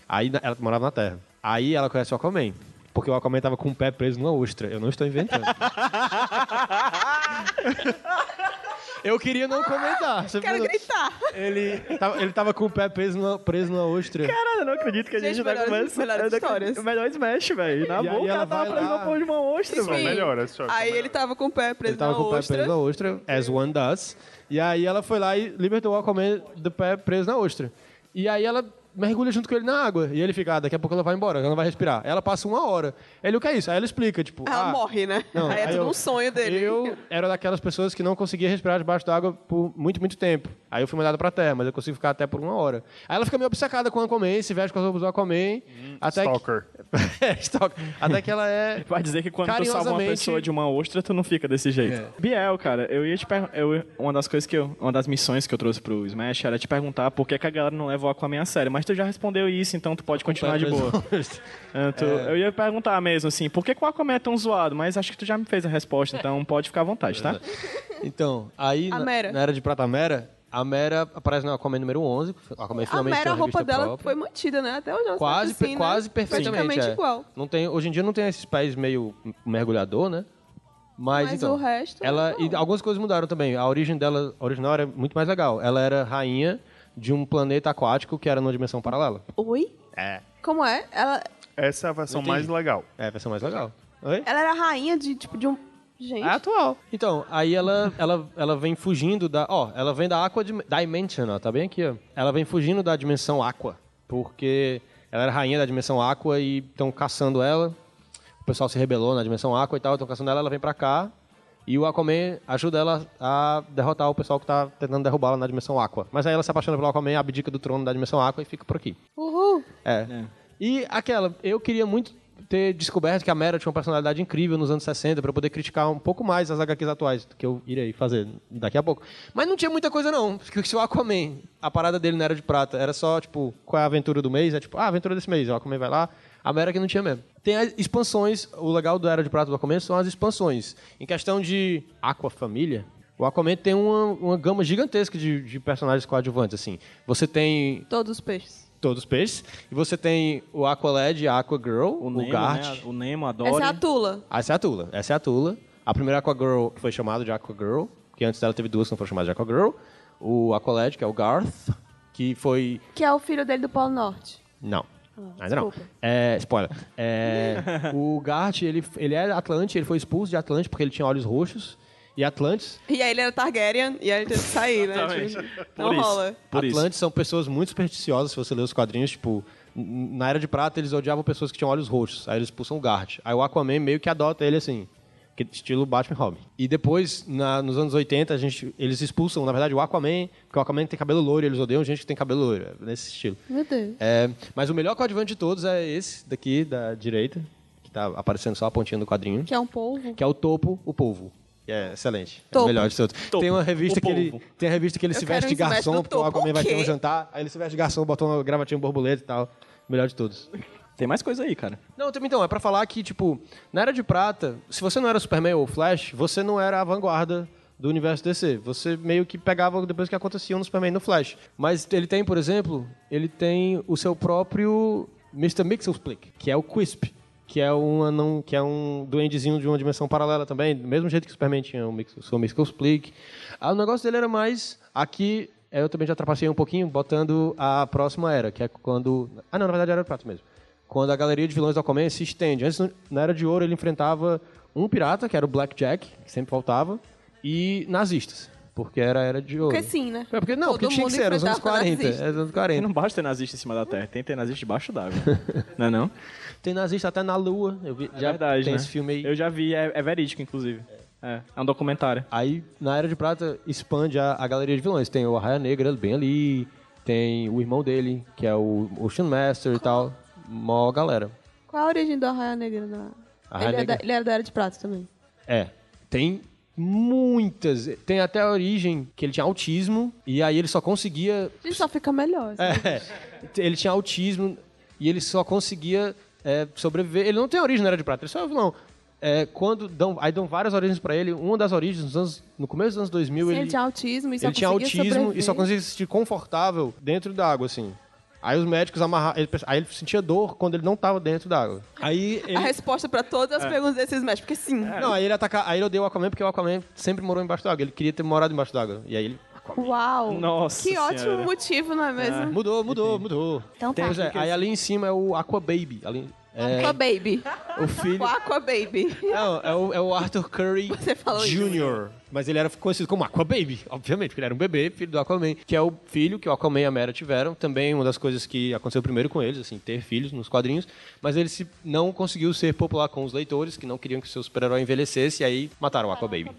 Speaker 4: Aí na- ela morava na Terra. Aí ela conhece o Aquaman. Porque o Aquaman tava com o pé preso numa ostra. Eu não estou inventando. Eu queria não comentar. Você
Speaker 5: Quero gritar.
Speaker 4: ele, tava, ele tava com o pé preso numa, preso numa ostra.
Speaker 2: Cara, eu não acredito que a gente,
Speaker 5: Gente,
Speaker 2: vai
Speaker 5: melhores-
Speaker 2: começar.
Speaker 5: melhores histórias.
Speaker 2: O melhor Smash, velho. Na
Speaker 4: E aí
Speaker 2: boca,
Speaker 4: ela
Speaker 2: ela tava
Speaker 4: vai
Speaker 2: preso
Speaker 4: lá-
Speaker 2: na porra de uma ostra,
Speaker 5: Sim.
Speaker 2: velho.
Speaker 3: Melhor, essa história.
Speaker 5: Aí ele tava com o pé preso
Speaker 4: Ele tava
Speaker 5: na
Speaker 4: com o pé
Speaker 5: ostra.
Speaker 4: preso na ostra, as one does. E aí ela foi lá e libertou o Aquaman do pé preso na ostra. E aí ela mergulha junto com ele na água. E ele fica, ah, daqui a pouco ela vai embora, ela não vai respirar. Ela passa uma hora. Ele, o que é isso? Aí ela explica, tipo...
Speaker 5: Ela
Speaker 4: ah,
Speaker 5: morre, né?
Speaker 4: não,
Speaker 5: aí é tudo
Speaker 4: eu-
Speaker 5: um sonho dele.
Speaker 4: Eu era daquelas pessoas que não conseguia respirar debaixo d'água por muito, muito tempo. Aí eu fui mandado pra terra, mas eu consigo ficar até por uma hora. Aí ela fica meio obcecada com o Aquaman, se veste com as roupas do Aquaman. até que...
Speaker 3: Stalker.
Speaker 4: É, stalker. Até que ela é...
Speaker 2: Vai dizer que quando tu salva uma pessoa de uma ostra, tu não fica desse jeito.
Speaker 4: É.
Speaker 2: Biel, cara, eu ia te perguntar. Uma das coisas que eu. Uma das missões que eu trouxe pro Smash era te perguntar por que, que a galera não leva o Aquaman a sério. Mas tu já respondeu isso, então tu pode continuar de boa. Ah, tu- Eu ia perguntar mesmo, assim, por que, que o Aquaman é tão zoado? Mas acho que tu já me fez a resposta, então pode ficar à vontade, tá?
Speaker 4: Então, aí
Speaker 5: A
Speaker 4: na,
Speaker 5: Mera.
Speaker 4: na Era de Prata Mera, a Mera aparece no Aquaman número 11. O Aquaman
Speaker 5: A
Speaker 4: finalmente
Speaker 5: Mera, a roupa dela
Speaker 4: própria.
Speaker 5: foi mantida, né? Até hoje. ela
Speaker 4: Quase,
Speaker 5: tá assim,
Speaker 4: per- quase
Speaker 5: né?
Speaker 4: perfeitamente. É.
Speaker 5: igual.
Speaker 4: Não tem, hoje em dia não tem esses pés meio mergulhador, né? Mas,
Speaker 5: Mas
Speaker 4: então,
Speaker 5: o resto
Speaker 4: Ela,
Speaker 5: é
Speaker 4: e
Speaker 5: bom.
Speaker 4: algumas coisas mudaram também. A origem dela, a original era muito mais legal. Ela era rainha de um planeta aquático que era numa dimensão paralela.
Speaker 5: Oi?
Speaker 4: É.
Speaker 5: Como é? Ela,
Speaker 3: Essa é a versão mais legal.
Speaker 4: É a versão mais legal. Oi?
Speaker 5: ela era rainha de, tipo, de um... Gente,
Speaker 4: É atual. Então, aí ela, ela, ela vem fugindo da. Ó, ela vem da Aqua Dim- Dimension, ó, tá bem aqui, ó. Ela vem fugindo da dimensão Aqua, porque ela era rainha da dimensão Aqua e estão caçando ela. O pessoal se rebelou na dimensão Aqua e tal, estão caçando ela, ela vem pra cá. E o Aquaman ajuda ela a derrotar o pessoal que tá tentando derrubá-la na dimensão Aqua. Mas aí ela se apaixona pelo Aquaman, abdica do trono da dimensão Aqua e fica por aqui.
Speaker 5: uhul.
Speaker 4: É. E aquela, eu queria muito ter descoberto que a Mera tinha uma personalidade incrível nos anos 60 para poder criticar um pouco mais as HQs atuais, que eu irei fazer daqui a pouco. Mas não tinha muita coisa não, porque se o Aquaman, a parada dele não era de prata, era só tipo, qual é a aventura do mês? É tipo, ah, a aventura desse mês, o Aquaman vai lá, a Mera que não tinha mesmo. Tem as expansões, o legal do Era de Prata do Aquaman são as expansões. Em questão de Aqua Família, o Aquaman tem uma, uma gama gigantesca de, de personagens coadjuvantes, assim. Você tem
Speaker 5: Todos os peixes.
Speaker 4: Todos os peixes. E você tem o Aqualad, a Aquagirl, o,
Speaker 2: O Nemo,
Speaker 4: Gart.
Speaker 2: né? O Nemo, a Dory.
Speaker 5: Essa é a Tula.
Speaker 4: Essa é a Tula. Essa é a Tula. A primeira Aquagirl foi chamada de Aquagirl, que antes dela teve duas que não foram chamadas de Aquagirl. O Aqualad, que é o Garth, que foi...
Speaker 5: Que é o filho dele do Polo Norte.
Speaker 4: Não. Ainda não.
Speaker 5: desculpa.
Speaker 4: É, spoiler. É, o Gart, ele, ele é Atlante, ele foi expulso de Atlante porque ele tinha olhos roxos. E Atlantes,
Speaker 5: E aí ele era Targaryen e aí ele teve que sair, né? Tipo, não
Speaker 2: isso.
Speaker 5: rola.
Speaker 2: Por isso.
Speaker 4: Atlantes são pessoas muito supersticiosas, se você ler os quadrinhos, tipo, na Era de Prata eles odiavam pessoas que tinham olhos roxos, aí eles expulsam o Gart. Aí o Aquaman meio que adota ele assim, que- estilo Batman e Robin. E depois, na- nos anos 80, a gente, eles expulsam, na verdade, o Aquaman, porque o Aquaman tem cabelo loiro, e eles odeiam gente que tem cabelo loiro, é nesse estilo.
Speaker 5: Meu Deus.
Speaker 4: É, mas o melhor coadjuvante de todos é esse daqui, da direita, que tá aparecendo só a pontinha do quadrinho,
Speaker 5: Que é um polvo.
Speaker 4: que é o Topo, o Polvo. É excelente. É o
Speaker 5: Topo.
Speaker 4: melhor de todos.
Speaker 2: Topo,
Speaker 4: Tem uma revista
Speaker 2: o
Speaker 4: que ele, tem a revista que ele
Speaker 5: Eu
Speaker 4: se veste de garçom, porque o
Speaker 5: Topo.
Speaker 4: Aquaman vai ter um jantar, aí ele se veste de garçom, botou uma gravatinha borboleta e tal. Melhor de todos.
Speaker 2: Tem mais coisa aí, cara.
Speaker 4: Não, então, é pra falar que, tipo, na Era de Prata, se você não era Superman ou Flash, você não era a vanguarda do universo DC. Você meio que pegava depois que acontecia no Superman e no Flash. Mas ele tem, por exemplo, ele tem o seu próprio Mr. Mixelplick, que é o Quisp. Que é, uma, não, que é um duendezinho de uma dimensão paralela também, do mesmo jeito que o Superman tinha o, seu Mixelplick. Ah, o negócio dele era mais. Aqui, eh, eu também já trapacei um pouquinho, botando a próxima era, que é quando. Ah, não, na verdade era o Prata mesmo quando a galeria de vilões do Aquaman se estende. Antes, na Era de Ouro, ele enfrentava um pirata, que era o Blackjack, que sempre faltava, e nazistas, porque era a Era de Ouro.
Speaker 5: Porque sim, né?
Speaker 4: É porque, não,
Speaker 5: Todo
Speaker 4: porque tinha que
Speaker 5: mundo
Speaker 4: ser, era os anos
Speaker 5: enfrentava
Speaker 4: 40.
Speaker 5: nazistas.
Speaker 4: É, os anos
Speaker 2: E
Speaker 4: 40.
Speaker 2: não basta ter nazista em cima da terra, tem que ter nazista debaixo d'água. não é não?
Speaker 4: Tem nazista até na Lua. Eu vi,
Speaker 2: É
Speaker 4: já
Speaker 2: verdade,
Speaker 4: tem
Speaker 2: né?
Speaker 4: esse filme aí.
Speaker 2: Eu já vi, é, é verídico, inclusive. É, é um documentário.
Speaker 4: Aí, na Era de Prata, expande a, a galeria de vilões. Tem o Arraia Negra bem ali, tem o irmão dele, que é o Ocean Master e tal. Mó galera.
Speaker 5: Qual a origem do Arraia Negra? Na...
Speaker 4: Arraia
Speaker 5: ele, é
Speaker 4: Negra?
Speaker 5: da- ele era da Era de Prata também.
Speaker 4: É. Tem muitas. Tem até a origem que ele tinha autismo e aí ele só conseguia.
Speaker 5: Gente só fica melhor. assim.
Speaker 4: É, ele tinha autismo e ele só conseguia é, sobreviver. Ele não tem origem na Era de Prata, ele só é vilão. É, quando dão, aí dão várias origens pra ele. Uma das origens, nos anos- no começo dos anos 2000,
Speaker 5: Sim,
Speaker 4: ele,
Speaker 5: ele tinha autismo e só
Speaker 4: ele tinha autismo
Speaker 5: sobreviver.
Speaker 4: e só conseguia se sentir confortável dentro da água, assim. Aí os médicos amarraram. Ele, aí ele sentia dor quando ele não estava dentro da água. Aí ele.
Speaker 5: A resposta pra todas
Speaker 4: É.
Speaker 5: as perguntas desses médicos, porque sim.
Speaker 4: Não, aí ele atacar, aí ele odeia o Aquaman porque o Aquaman sempre morou embaixo d'água. Ele queria ter morado embaixo d'água. E aí ele
Speaker 5: Uau!
Speaker 2: Nossa
Speaker 5: Que ótimo
Speaker 2: Senhora.
Speaker 5: motivo, não é mesmo?
Speaker 4: mudou, mudou, mudou.
Speaker 5: Então tá.
Speaker 4: Pois é, aí ali em cima é o Aqua Baby. Ali, é,
Speaker 5: Aqua Baby.
Speaker 4: o filho.
Speaker 5: O Aqua Baby.
Speaker 4: Não, é o, é o Arthur Curry
Speaker 5: Você falou isso.
Speaker 4: Jr. Mas ele era conhecido como Aqua Baby, obviamente, porque ele era um bebê, filho do Aquaman, que é o filho que o Aquaman e a Mera tiveram. Também uma das coisas que aconteceu primeiro com eles, assim, ter filhos nos quadrinhos. Mas ele se, não conseguiu ser popular com os leitores, que não queriam que o seu super-herói envelhecesse, e aí mataram o Aqua Baby.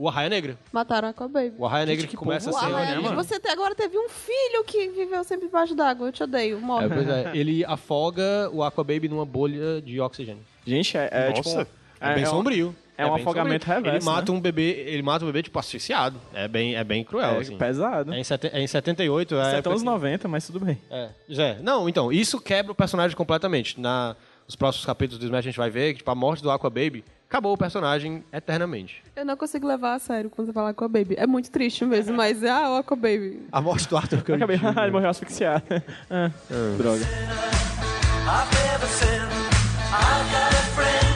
Speaker 4: O Arraia Negra.
Speaker 5: Mataram a Aqua Baby.
Speaker 4: O Arraia Negra que,
Speaker 2: que
Speaker 4: começa a ser...
Speaker 5: Arraia
Speaker 2: né, mano?
Speaker 5: Você até agora teve um filho que viveu sempre debaixo d'água. Eu te odeio. Morre.
Speaker 4: É, pois é, ele afoga o Aqua Baby numa bolha de oxigênio.
Speaker 2: Gente, é, é
Speaker 3: Nossa.
Speaker 2: tipo...
Speaker 4: É, bem
Speaker 2: um-
Speaker 4: sombrio.
Speaker 2: é um
Speaker 4: bem
Speaker 2: afogamento
Speaker 4: sombrio.
Speaker 2: reverso,
Speaker 4: Ele mata
Speaker 2: né?
Speaker 4: um bebê, ele mata um bebê tipo asfixiado. É bem, é bem cruel,
Speaker 2: É
Speaker 4: assim.
Speaker 2: pesado.
Speaker 4: É em, sete, é em 78,
Speaker 2: Isso
Speaker 4: é,
Speaker 2: é anos
Speaker 4: que-
Speaker 2: 90, mas tudo bem.
Speaker 4: É, já é. Não, então, isso quebra o personagem completamente. Na, nos próximos capítulos do Smash a gente vai ver que tipo, a morte do Aqua Baby acabou o personagem eternamente.
Speaker 5: Eu não consigo levar a sério quando você fala Aqua Baby. É muito triste mesmo, mas ah, o Aqua Baby.
Speaker 4: A morte do Arthur Curry
Speaker 2: Acabei, ele morreu asfixiado. Ah, Droga.
Speaker 1: I've never sinned. I've got a friend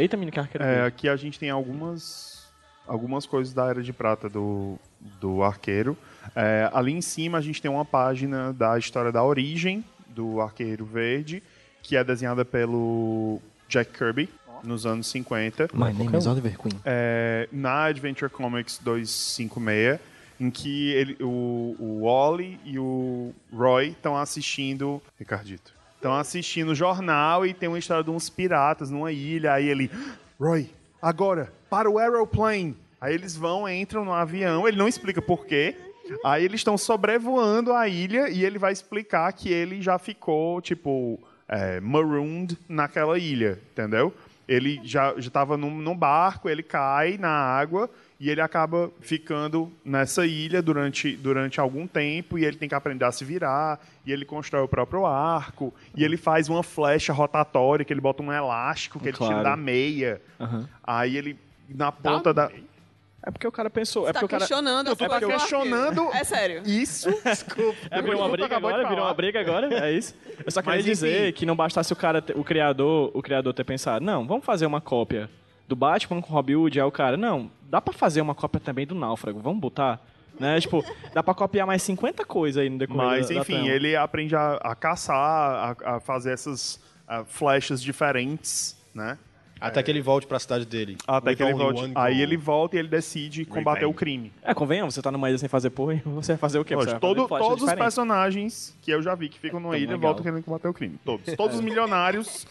Speaker 2: Eita, mini arqueiro
Speaker 3: É,
Speaker 2: verde.
Speaker 3: aqui a gente tem algumas, algumas coisas da Era de Prata do, do Arqueiro. É, ali em cima a gente tem uma página da história da origem do Arqueiro Verde, que é desenhada pelo Jack Kirby, nos anos 50.
Speaker 2: My name is Oliver Queen.
Speaker 3: é, na Adventure Comics 256, em que ele, o, o Wally e o Roy estão assistindo. Ricardito. Estão assistindo o jornal e tem uma história de uns piratas numa ilha. Aí ele. Roy, agora, para o aeroplane. Aí eles vão, entram no avião, ele não explica por quê. Aí eles estão sobrevoando a ilha e ele vai explicar que ele já ficou, tipo, é, marooned naquela ilha, entendeu? Ele já estava num, num barco, ele cai na água e ele acaba ficando nessa ilha durante, durante algum tempo e ele tem que aprender a se virar e ele constrói o próprio arco e ele faz uma flecha rotatória que ele bota um elástico que ele tira da meia.
Speaker 2: Aham.
Speaker 3: Aí ele na ponta da,
Speaker 2: É porque o cara pensou. É
Speaker 5: Tá
Speaker 2: porque o cara.
Speaker 5: questionando
Speaker 3: Eu
Speaker 5: as
Speaker 3: tô
Speaker 5: coisas do
Speaker 3: questionando-.
Speaker 5: É sério.
Speaker 3: isso. Desculpa.
Speaker 2: É, virou uma briga agora, virou uma briga agora, é isso? Eu só queria
Speaker 3: Mas,
Speaker 2: dizer
Speaker 3: enfim.
Speaker 2: que não bastasse o cara, ter- o criador, o criador ter pensado, não, vamos fazer uma cópia do Batman com o Robin Hood, aí o cara, não, dá pra fazer uma cópia também do Náufrago, vamos botar? Né? Tipo, dá pra copiar mais 50 coisas aí no decorrer
Speaker 3: Mas,
Speaker 2: da, da
Speaker 3: enfim,
Speaker 2: trama.
Speaker 3: ele aprende a, a caçar, a, a fazer essas flechas diferentes, né?
Speaker 4: Até que ele volte pra cidade dele.
Speaker 3: Até
Speaker 4: With
Speaker 3: que ele volte. Aí ele volta e ele decide combater o crime.
Speaker 2: É, convenham, você tá numa ilha sem fazer porra, e você vai fazer o quê?
Speaker 3: Todo-
Speaker 2: flechas
Speaker 3: todos os personagens que eu já vi que ficam numa
Speaker 2: Tão
Speaker 3: ilha
Speaker 2: legal.
Speaker 3: voltam querendo combater o crime. Todos. Todos os milionários,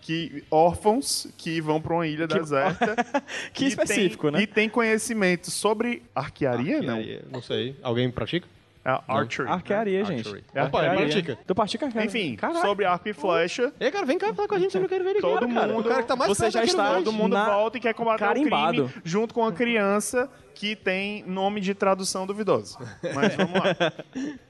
Speaker 3: que órfãos, que vão pra uma ilha deserta.
Speaker 2: Que específico,
Speaker 3: tem,
Speaker 2: né?
Speaker 3: E tem conhecimento sobre arquearia, não?
Speaker 4: Arquearia, Não sei. Alguém pratica?
Speaker 3: É archery.
Speaker 2: Arquearia, gente.
Speaker 4: Archery.
Speaker 3: É
Speaker 4: Opa,
Speaker 3: arquearia.
Speaker 4: pratica.
Speaker 2: Tu pratica arquearia?
Speaker 3: Enfim,
Speaker 2: Caraca.
Speaker 3: sobre arco e flecha.
Speaker 4: Ei, cara, vem cá falar com a gente sobre o que ele veio
Speaker 3: Todo
Speaker 4: cara.
Speaker 3: mundo-
Speaker 4: O cara que tá mais
Speaker 2: Você já está-
Speaker 4: dois.
Speaker 3: Todo mundo
Speaker 2: Na-
Speaker 3: volta e quer combater
Speaker 2: carimbado.
Speaker 3: o crime junto com uma criança que tem nome de tradução duvidosa. Mas vamos lá.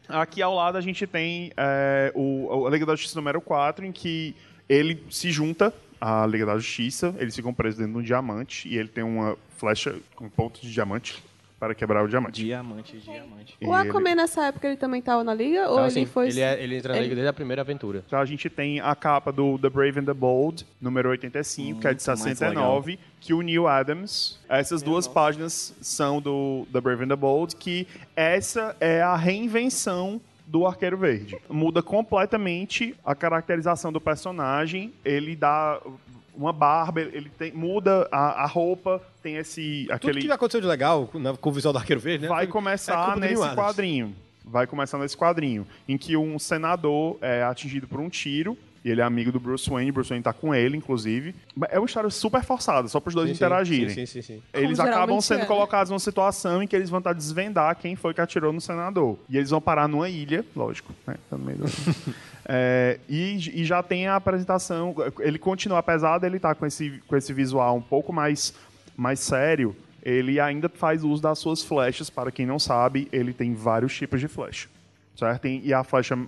Speaker 3: Aqui ao lado a gente tem é, o, a Liga da Justiça número 4, em que ele se junta à Liga da Justiça, eles ficam presos dentro de um diamante e ele tem uma flecha com ponto de diamante para quebrar o diamante.
Speaker 2: Diamante, diamante.
Speaker 3: E
Speaker 5: O Aquaman nessa época ele também tava na liga? Ou
Speaker 4: Não,
Speaker 5: ele
Speaker 4: assim,
Speaker 5: foi.
Speaker 4: ele, é- ele entra na
Speaker 5: ele-
Speaker 4: liga desde a primeira aventura.
Speaker 3: Então a gente tem a capa do The Brave and the Bold, número 85, que é de
Speaker 2: Muito mais
Speaker 3: 69, que o Neil Adams. Essas duas páginas são do The Brave and the Bold, que essa é a reinvenção do Arqueiro Verde. Muda completamente a caracterização do personagem, ele dá uma barba, ele tem, muda a, a roupa, tem esse
Speaker 4: Tudo
Speaker 3: aquele
Speaker 4: que aconteceu de legal com, né, com o visual do Arqueiro Verde, né?
Speaker 3: vai
Speaker 4: é
Speaker 3: começar
Speaker 4: Neil
Speaker 3: nesse quadrinho. Vai começar nesse quadrinho, em que um senador é atingido por um tiro, e ele é amigo do Bruce Wayne, Bruce Wayne tá com ele, inclusive. É uma história super forçada, só para os dois
Speaker 4: Sim, sim,
Speaker 3: interagirem.
Speaker 4: Sim, sim, sim.
Speaker 3: Eles
Speaker 5: Como
Speaker 3: acabam sendo
Speaker 5: é,
Speaker 3: colocados numa situação em que eles vão estar desvendar quem foi que atirou no senador. E eles vão parar numa ilha, lógico, né? Tá no meio do... É, e, e já tem a apresentação. Ele continua, apesar dele estar com esse, com esse visual um pouco mais, mais sério, ele ainda faz uso das suas flechas. Para quem não sabe, ele tem vários tipos de flecha. Certo? Tem- E a flecha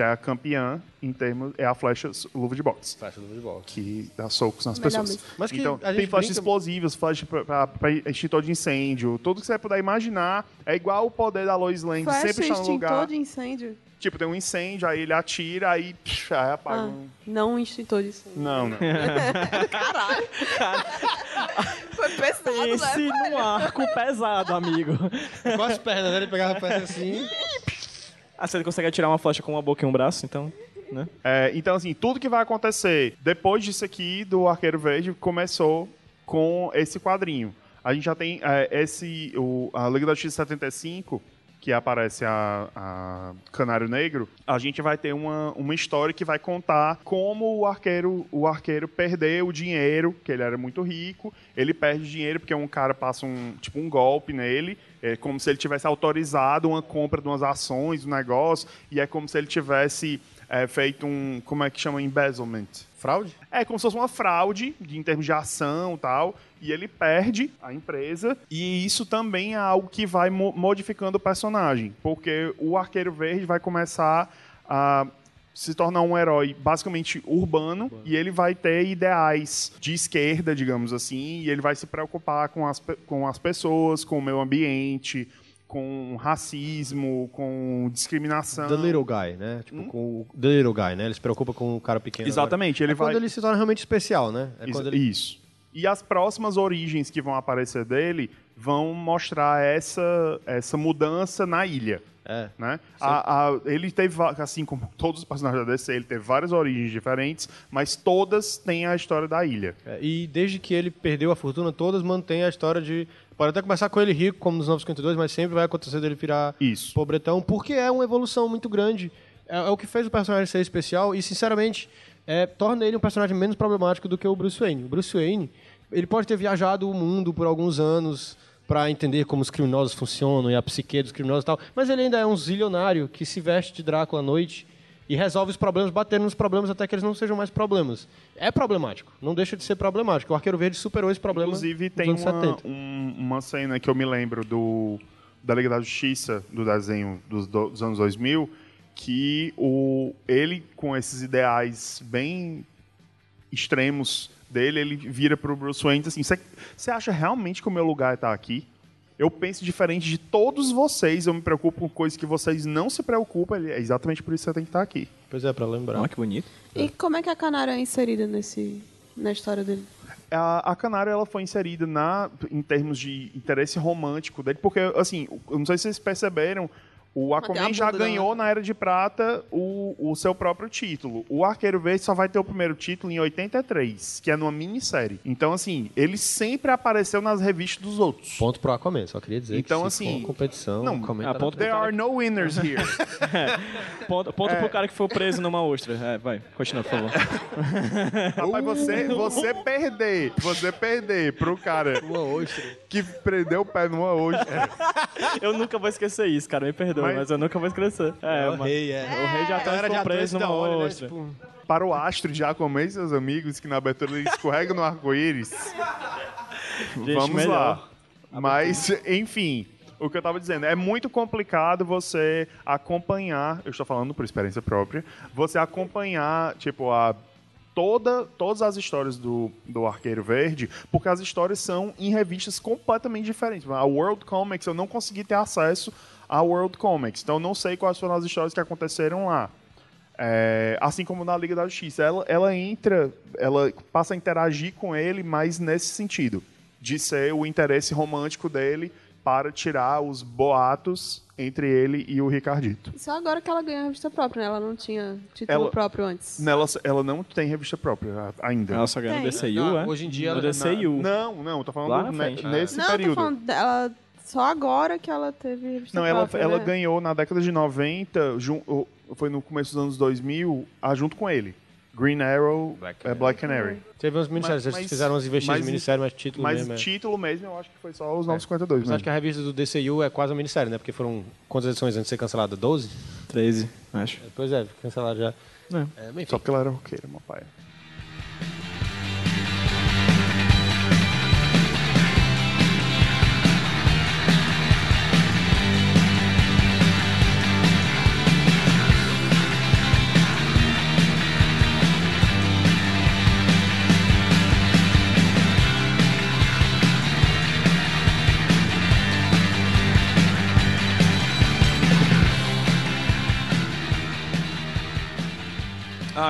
Speaker 3: que é a campeã, em termos, é a flecha luva de boxe
Speaker 4: Faixa do volta.
Speaker 3: que dá socos nas
Speaker 5: Melhor
Speaker 3: pessoas.
Speaker 5: mesmo.
Speaker 4: Mas que
Speaker 3: então, tem flechas
Speaker 4: brinca-
Speaker 3: explosivas, flecha pra, pra- pra extintor de incêndio, tudo que você puder imaginar. É igual o poder da Lois Lane, de
Speaker 5: Flecha
Speaker 3: sempre estar no
Speaker 5: extintor
Speaker 3: lugar.
Speaker 5: de incêndio.
Speaker 3: Tipo, tem um incêndio, aí ele atira, aí, psh, aí apaga.
Speaker 5: Ah,
Speaker 3: um-
Speaker 5: não um extintor de incêndio.
Speaker 3: Não, não.
Speaker 5: Caralho! Foi pesado,
Speaker 2: Pense
Speaker 5: né?
Speaker 2: num arco pesado, amigo.
Speaker 4: Com as pernas, né? Ele pegava a peça assim.
Speaker 2: Ah, você consegue atirar uma flecha com uma boca e um braço, então... Né?
Speaker 3: É, então, assim, tudo que vai acontecer depois disso aqui do Arqueiro Verde começou com esse quadrinho. A gente já tem é, esse, o, a Liga da Justiça 75, que aparece a, a Canário Negro, a gente vai ter uma, uma história que vai contar como o arqueiro, o arqueiro perdeu o dinheiro, que ele era muito rico, ele perde dinheiro porque um cara passa um, tipo, um golpe nele, é como se ele tivesse autorizado uma compra de umas ações, um negócio, e é como se ele tivesse é, feito um, como é que chama, embezzlement.
Speaker 4: Fraude?
Speaker 3: É como se fosse uma fraude de, em termos de ação e tal, e ele perde a empresa, e isso também é algo que vai mo- modificando o personagem, porque o Arqueiro Verde vai começar a se tornar um herói basicamente urbano, e ele vai ter ideais de esquerda, digamos assim, e ele vai se preocupar com as, com as pessoas, com o meio ambiente, com racismo, com discriminação.
Speaker 4: The Little Guy, né? Tipo, com o The Little Guy, né? Ele se preocupa com o cara pequeno.
Speaker 3: Exatamente, ele
Speaker 4: é
Speaker 3: vai...
Speaker 4: quando ele se torna realmente especial, né? É ele...
Speaker 3: Isso. E as próximas origens que vão aparecer dele vão mostrar essa, essa mudança na ilha.
Speaker 4: É.
Speaker 3: Né? A- a- ele teve, assim como todos os personagens da DC, ele teve várias origens diferentes, mas todas têm a história da ilha.
Speaker 4: É, e desde que ele perdeu a fortuna, todas mantêm a história de. Pode até começar com ele rico, como nos 952, mas sempre vai acontecer dele virar
Speaker 3: Isso.
Speaker 4: pobretão, porque é uma evolução muito grande. É, é o que fez o personagem ser especial e, sinceramente, é, torna ele um personagem menos problemático do que o Bruce Wayne. O Bruce Wayne, ele pode ter viajado o mundo por alguns anos para entender como os criminosos funcionam e a psique dos criminosos e tal, mas ele ainda é um zilionário que se veste de Drácula à noite e resolve os problemas, batendo nos problemas até que eles não sejam mais problemas. É problemático, não deixa de ser problemático. O Arqueiro Verde superou esse problema
Speaker 3: Inclusive,
Speaker 4: nos
Speaker 3: tem
Speaker 4: anos
Speaker 3: uma,
Speaker 4: 70.
Speaker 3: um- uma cena que eu me lembro do, da Liga da Justiça, do desenho dos, do- dos anos 2000, que o, ele, com esses ideais bem extremos dele, ele vira pro Bruce Wayne e diz assim, você acha realmente que o meu lugar tá aqui? Eu penso diferente de todos vocês, eu me preocupo com coisas que vocês não se preocupam, ele- é exatamente por isso que você tem que estar aqui.
Speaker 4: Pois é, para lembrar.
Speaker 2: Olha que bonito.
Speaker 5: E como é que a Canária é inserida nesse, na história dele?
Speaker 3: A, a Canário ela foi inserida na, em termos de interesse romântico dele, porque, assim, eu não sei se vocês perceberam, o Aquaman já
Speaker 5: bunda
Speaker 3: ganhou na Era de Prata o, o seu próprio título. O Arqueiro Verde só vai ter o primeiro título em 83, que é numa minissérie. Então, assim, ele sempre apareceu nas revistas dos outros.
Speaker 4: Ponto pro Aquaman, só queria dizer
Speaker 3: Então,
Speaker 4: que se
Speaker 3: assim,
Speaker 4: for uma competição,
Speaker 3: não,
Speaker 2: ah, ponto
Speaker 3: There are no winners here.
Speaker 2: Ponto, ponto pro cara que foi preso numa ostra. É, vai, continua, por favor.
Speaker 3: Rapaz, você, você perder, você perder pro cara
Speaker 4: Uma ostra.
Speaker 3: que prendeu o pé numa ostra.
Speaker 2: Eu nunca vou esquecer isso, cara. Me perdoa,
Speaker 3: Mas-
Speaker 2: mas, eu nunca vou esquecer. É,
Speaker 4: o
Speaker 2: mas-
Speaker 4: rei, é.
Speaker 2: O rei já tá
Speaker 4: já
Speaker 2: preso numa
Speaker 4: onde, né?
Speaker 2: ostra.
Speaker 4: Tipo,
Speaker 3: para o astro de Aquaman e seus amigos, que na abertura ele escorrega no arco-íris. Vamos
Speaker 2: melhor.
Speaker 3: lá. Mas, enfim, o que eu tava dizendo, é muito complicado você acompanhar, eu estou falando por experiência própria, você acompanhar, tipo, a toda, todas as histórias do, do Arqueiro Verde, porque as histórias são em revistas completamente diferentes. A World Comics, eu não consegui ter acesso à World Comics, então não sei quais foram as histórias que aconteceram lá. É, assim como na Liga da Justiça, ela, ela entra, ela passa a interagir com ele, mas nesse sentido, de ser o interesse romântico dele para tirar os boatos entre ele e o Ricardito.
Speaker 5: Só agora que ela ganhou a revista própria, né? Ela não tinha título
Speaker 3: Ela-
Speaker 5: próprio antes.
Speaker 3: Nela, ela não tem revista própria a- ainda.
Speaker 2: Ela só ganhou no. DCU,
Speaker 4: Não,
Speaker 2: é?
Speaker 4: hoje em dia
Speaker 2: no
Speaker 4: ela-
Speaker 2: DCU.
Speaker 3: Não, não, tô falando ne-
Speaker 2: frente.
Speaker 3: nesse
Speaker 5: não,
Speaker 3: período.
Speaker 5: tô falando dela. Só agora que ela teve revista
Speaker 3: Não, ela,
Speaker 5: própria.
Speaker 3: ela
Speaker 5: né?
Speaker 3: ganhou na década de 90, jun- foi no começo dos anos 2000, ah, junto com ele. Green Arrow, Black, é, Black Canary.
Speaker 4: Teve uns minisséries,
Speaker 3: Mas-
Speaker 4: eles
Speaker 3: mas-
Speaker 4: fizeram umas investidas
Speaker 3: mas-
Speaker 4: de minissérie, mas título
Speaker 3: Mas
Speaker 4: mesmo. é.
Speaker 3: título mesmo, eu acho que foi só os 952
Speaker 4: Mas acho que a revista do DCU é quase uma minissérie, né? Porque foram quantas edições antes de ser cancelada? 12?
Speaker 2: 13, acho.
Speaker 4: Pois é, cancelaram já.
Speaker 2: É.
Speaker 4: É, mas.
Speaker 3: Só porque ela era roqueira, meu pai.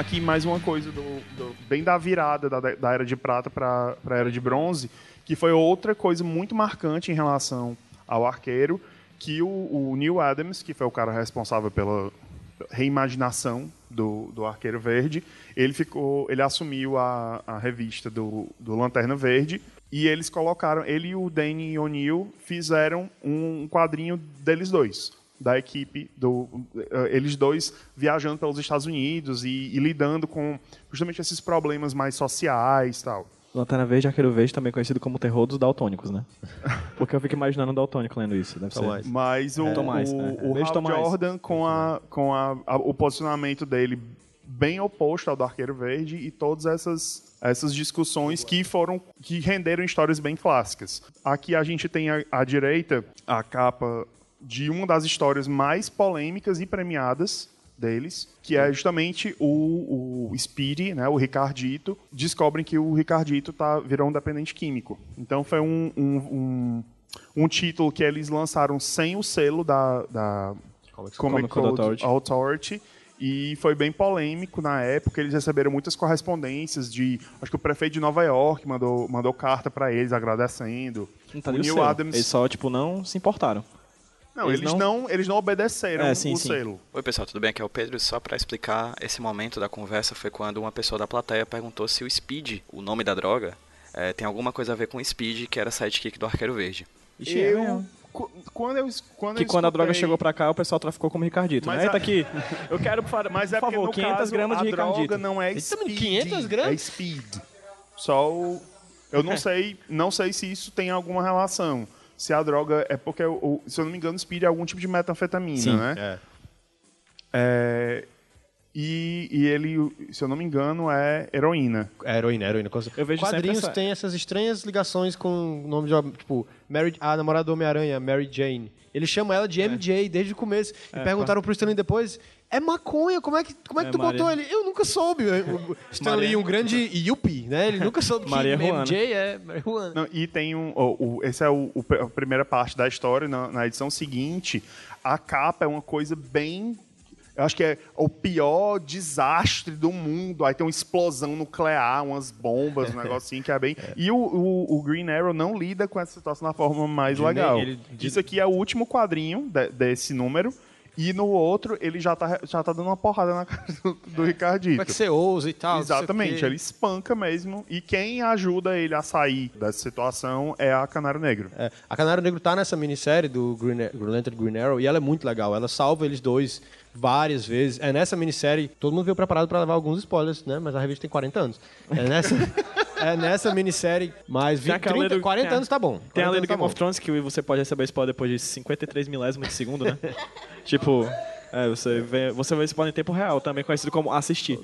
Speaker 3: Aqui mais uma coisa do, do- bem da virada da, da era de prata para a era de bronze, que foi outra coisa muito marcante em relação ao arqueiro, que o, o Neil Adams, que foi o cara responsável pela reimaginação do, do Arqueiro Verde, ele ficou, ele assumiu a, a revista do, do Lanterna Verde e eles colocaram, ele e o Danny O'Neill fizeram um quadrinho deles dois, da equipe do eh, eles dois viajando pelos Estados Unidos e, e lidando com justamente esses problemas mais sociais, tal.
Speaker 2: Lanterna Verde e Arqueiro Verde, também conhecido como terror dos daltônicos, né? Porque eu fico imaginando um daltônico lendo isso. Deve ser.
Speaker 3: Mas o,
Speaker 2: Tomás,
Speaker 3: o,
Speaker 2: é.
Speaker 3: o
Speaker 2: Tomás.
Speaker 3: Jordan, com, a, com a, a- o posicionamento dele bem oposto ao do Arqueiro Verde e todas essas, essas discussões que foram que renderam histórias bem clássicas. Aqui a gente tem à direita a capa de uma das histórias mais polêmicas e premiadas deles, que é justamente o, o Speedy, né, o Ricardito, descobrem que o Ricardito tá, virou um dependente químico. Então foi um, um, um, um título que eles lançaram sem o selo da, da Comic,
Speaker 2: Comic Code Authority.
Speaker 3: Authority. E foi bem polêmico na época, eles receberam muitas correspondências de. Acho que o prefeito de Nova York mandou, mandou carta para eles agradecendo.
Speaker 2: Não tá
Speaker 3: o Neil. Adams.
Speaker 2: Eles só, tipo, não se importaram.
Speaker 3: Não,
Speaker 2: eles
Speaker 3: eles,
Speaker 2: não-
Speaker 3: não... eles não obedeceram
Speaker 2: É, sim,
Speaker 3: o
Speaker 2: sim.
Speaker 3: selo.
Speaker 6: Oi, pessoal, tudo bem? Aqui é o Pedro. Só pra explicar, esse momento da conversa foi quando uma pessoa da plateia perguntou se o Speed, o nome da droga, eh, tem alguma coisa a ver com o Speed, que era sidekick do Arqueiro Verde.
Speaker 2: Ixi, é
Speaker 3: eu, quando eu, quando
Speaker 2: Que
Speaker 3: eu
Speaker 2: quando a droga chegou pra cá, o pessoal traficou como Ricardito.
Speaker 3: Mas
Speaker 2: né? Eita
Speaker 3: a-
Speaker 2: aqui, eu quero, por,
Speaker 3: Mas é
Speaker 2: por
Speaker 3: porque,
Speaker 2: favor,
Speaker 3: no
Speaker 2: 500
Speaker 3: caso,
Speaker 2: gramas de
Speaker 3: a
Speaker 2: Ricardito.
Speaker 3: droga não é
Speaker 4: Eita,
Speaker 3: speed.
Speaker 4: 500 gramas?
Speaker 3: É speed. Só o... Eu não sei, não sei se isso tem alguma relação. Se a droga é porque, o- o- se eu não me engano, speed é algum tipo de metanfetamina,
Speaker 2: Sim.
Speaker 3: né?
Speaker 4: É.
Speaker 3: É, e, e ele, se eu não me engano, é heroína.
Speaker 4: É heroína, heroína. com certeza.
Speaker 2: Eu vejo
Speaker 4: Quadrinhos
Speaker 2: essa-
Speaker 4: têm essas estranhas ligações com o nome de, tipo, Mary, a namorada do Homem-Aranha, Mary Jane. Ele chama ela de MJ desde o começo. E perguntaram pro Stanley depois, é maconha, como é que, como é que
Speaker 2: É,
Speaker 4: tu botou
Speaker 2: Maria-
Speaker 4: ele? Eu nunca soube. O Stanley,
Speaker 2: Maria-
Speaker 4: um grande yuppie, né? Ele nunca soube que
Speaker 2: Maria Juana.
Speaker 4: MJ é marihuana.
Speaker 3: Não, e tem um. o- o- esse é o, o- a primeira parte da história. Na, na edição seguinte, a capa é uma coisa bem. Eu acho que é o pior desastre do mundo. Aí tem uma explosão nuclear, umas bombas, um negocinho que é bem. E o, o- o Green Arrow não lida com essa situação da forma mais
Speaker 4: De
Speaker 3: legal.
Speaker 4: ele- de-
Speaker 3: Isso aqui é o último quadrinho de- desse número. E no outro, ele já tá, já tá dando uma porrada na cara do, do Ricardito.
Speaker 4: Como é que você ousa e tal?
Speaker 3: Exatamente, ele espanca mesmo. E quem ajuda ele a sair dessa situação é a Canário Negro.
Speaker 4: É, a Canário Negro tá nessa minissérie do Green, Green Lantern Green Arrow e ela é muito legal. Ela salva eles dois várias vezes. É nessa minissérie, todo mundo veio preparado para levar alguns spoilers, né? Mas a revista tem 40 anos. É nessa, é nessa minissérie, mas
Speaker 2: Tem
Speaker 4: 20,
Speaker 2: aquela
Speaker 4: 30,
Speaker 2: do-
Speaker 4: 40
Speaker 2: tem a-
Speaker 4: anos tá bom.
Speaker 2: Tem
Speaker 4: 40
Speaker 2: a lei do
Speaker 4: tá
Speaker 2: Game of
Speaker 4: bom.
Speaker 2: Thrones que você pode receber spoiler depois de 53 milésimos de segundo, né? tipo, é, você, vê, você vê spoiler em tempo real, também conhecido como assistir.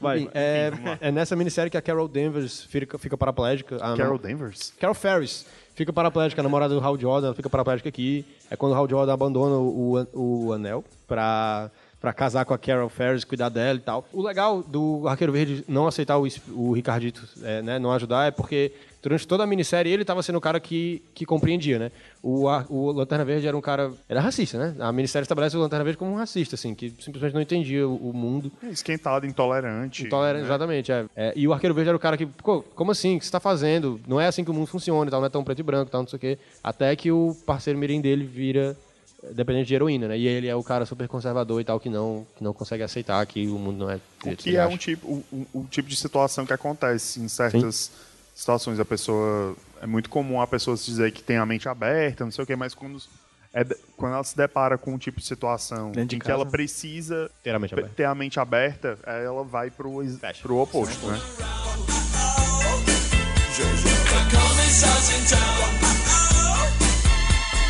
Speaker 2: Vai.
Speaker 4: Enfim, é, é nessa minissérie que a Carol Danvers fica, fica paraplégica. A
Speaker 3: Carol
Speaker 4: nam-
Speaker 3: Danvers?
Speaker 4: Carol Ferris fica paraplégica, a namorada do Hal Jordan, ela fica paraplégica aqui. É quando o Hal Jordan abandona o, o, o anel pra, pra casar com a Carol Ferris, cuidar dela e tal. O legal do Arqueiro Verde não aceitar o, o Ricardito, é, né, não ajudar, é porque durante toda a minissérie ele tava sendo o cara que, que compreendia, né? O, Ar- o Lanterna Verde era um cara... Era racista, né? A minissérie estabelece o Lanterna Verde como um racista, assim, que simplesmente não entendia o, o mundo.
Speaker 3: Esquentado, intolerante.
Speaker 4: Intolerante,
Speaker 3: né?
Speaker 4: exatamente. É. É, e o Arqueiro Verde era o cara que, "Pô, como assim? O que você tá fazendo? Não é assim que o mundo funciona e tal, não é tão preto e branco tal, não sei o quê. Até que o parceiro mirim dele vira eh, dependente de heroína, né? E ele é o cara super conservador e tal, que não, que não consegue aceitar que o mundo não é
Speaker 3: O que é
Speaker 4: acha.
Speaker 3: um tipo, o- o tipo de situação que acontece em certas situações. A pessoa. É muito comum a pessoa se dizer que tem a mente aberta, não sei o quê, mas quando, é quando ela se depara com um tipo de situação
Speaker 2: de
Speaker 3: em que
Speaker 2: casa.
Speaker 3: ela precisa
Speaker 4: Ter a mente aberta.
Speaker 3: ter a mente aberta, aí ela vai pro, ex- pro oposto, né?
Speaker 1: Commissar's in town.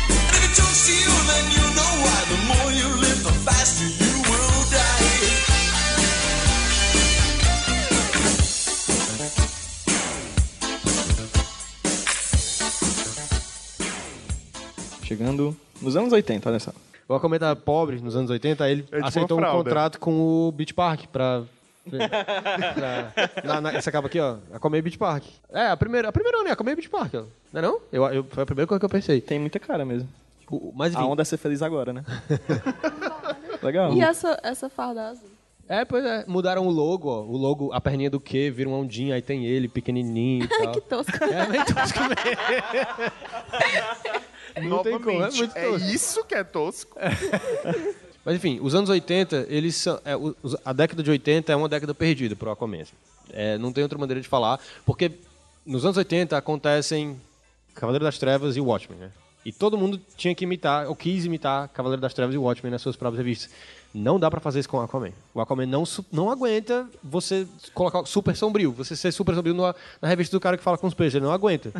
Speaker 1: And if it talks to you, then you know why. The more you live, the faster you
Speaker 2: Chegando nos anos 80, olha só.
Speaker 4: O Aquaman era pobre nos anos 80, aí ele
Speaker 3: É tipo
Speaker 4: aceitou um contrato com o Beach Park pra... pra- na- na- essa capa aqui, ó. Aquaman Beach Park. É, a primeira, a primeira né? Aquaman Beach Park, ó. Não é não? Eu, eu, foi a primeira coisa que eu pensei.
Speaker 2: Tem muita cara mesmo.
Speaker 4: O- Mas
Speaker 2: A
Speaker 4: enfim,
Speaker 2: onda é ser feliz agora, né? Legal.
Speaker 5: E essa, essa farda azul?
Speaker 4: É, pois é. Mudaram o logo, ó. O logo, a perninha do Q vira uma ondinha, aí tem ele, pequenininho e tal.
Speaker 5: Que tosco.
Speaker 4: É bem tosco mesmo. Não tem como, é muito tosco.
Speaker 3: isso que é tosco.
Speaker 4: Mas enfim, os anos 80, eles são, é, os- a década de 80 é uma década perdida pro Aquaman. assim. É, não tem outra maneira de falar, porque nos anos 80 acontecem Cavaleiro das Trevas e o Watchmen, né? E todo mundo tinha que imitar, ou quis imitar Cavaleiro das Trevas e o Watchmen nas suas próprias revistas. Não dá pra fazer isso com o Aquaman. O Aquaman não, não aguenta você colocar super sombrio, você ser super sombrio numa- na revista do cara que fala com os peixes, ele não aguenta.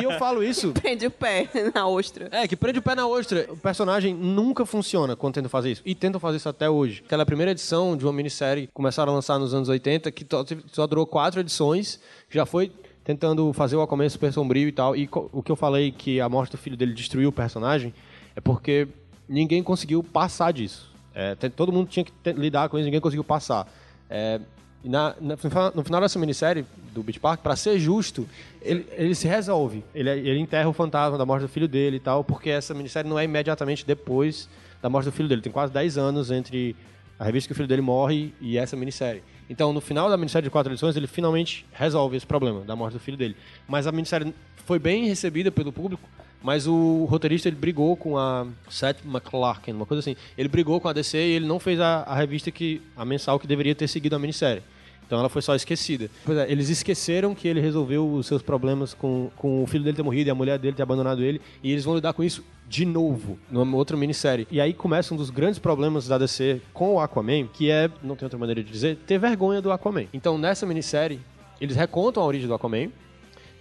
Speaker 4: e eu falo isso
Speaker 5: Prende o pé na ostra.
Speaker 4: é, que prende o pé na ostra. O personagem nunca funciona quando tentam fazer isso. E tentam fazer isso até hoje. Aquela primeira edição de uma minissérie que começaram a lançar nos anos 80, que só durou quatro edições, já foi tentando fazer o Aquaman super sombrio e tal. E o que eu falei que a morte do filho dele destruiu o personagem é porque ninguém conseguiu passar disso. É, todo mundo tinha que lidar com isso, ninguém conseguiu passar. É, na- na- no final- dessa minissérie, do Beach Park, pra ser justo, ele, ele se resolve. Ele, ele enterra o fantasma da morte do filho dele e tal, porque essa minissérie não é imediatamente depois da morte do filho dele. Tem quase 10 anos entre a revista que o filho dele morre e essa minissérie. Então, no final da minissérie de quatro edições, ele finalmente resolve esse problema da morte do filho dele. Mas a minissérie foi bem recebida pelo público, mas o roteirista ele brigou com a Seth MacLarkin, uma coisa assim. Ele brigou com a DC e ele não fez a, a revista que a mensal que deveria ter seguido a minissérie. Então ela foi só esquecida. Pois é, eles esqueceram que ele resolveu os seus problemas com, com o filho dele ter morrido e a mulher dele ter abandonado ele. E eles vão lidar com isso de novo, numa outra minissérie. E aí começa um dos grandes problemas da DC com o Aquaman, que é, não tem outra maneira de dizer, ter vergonha do Aquaman. Então nessa minissérie, eles recontam a origem do Aquaman,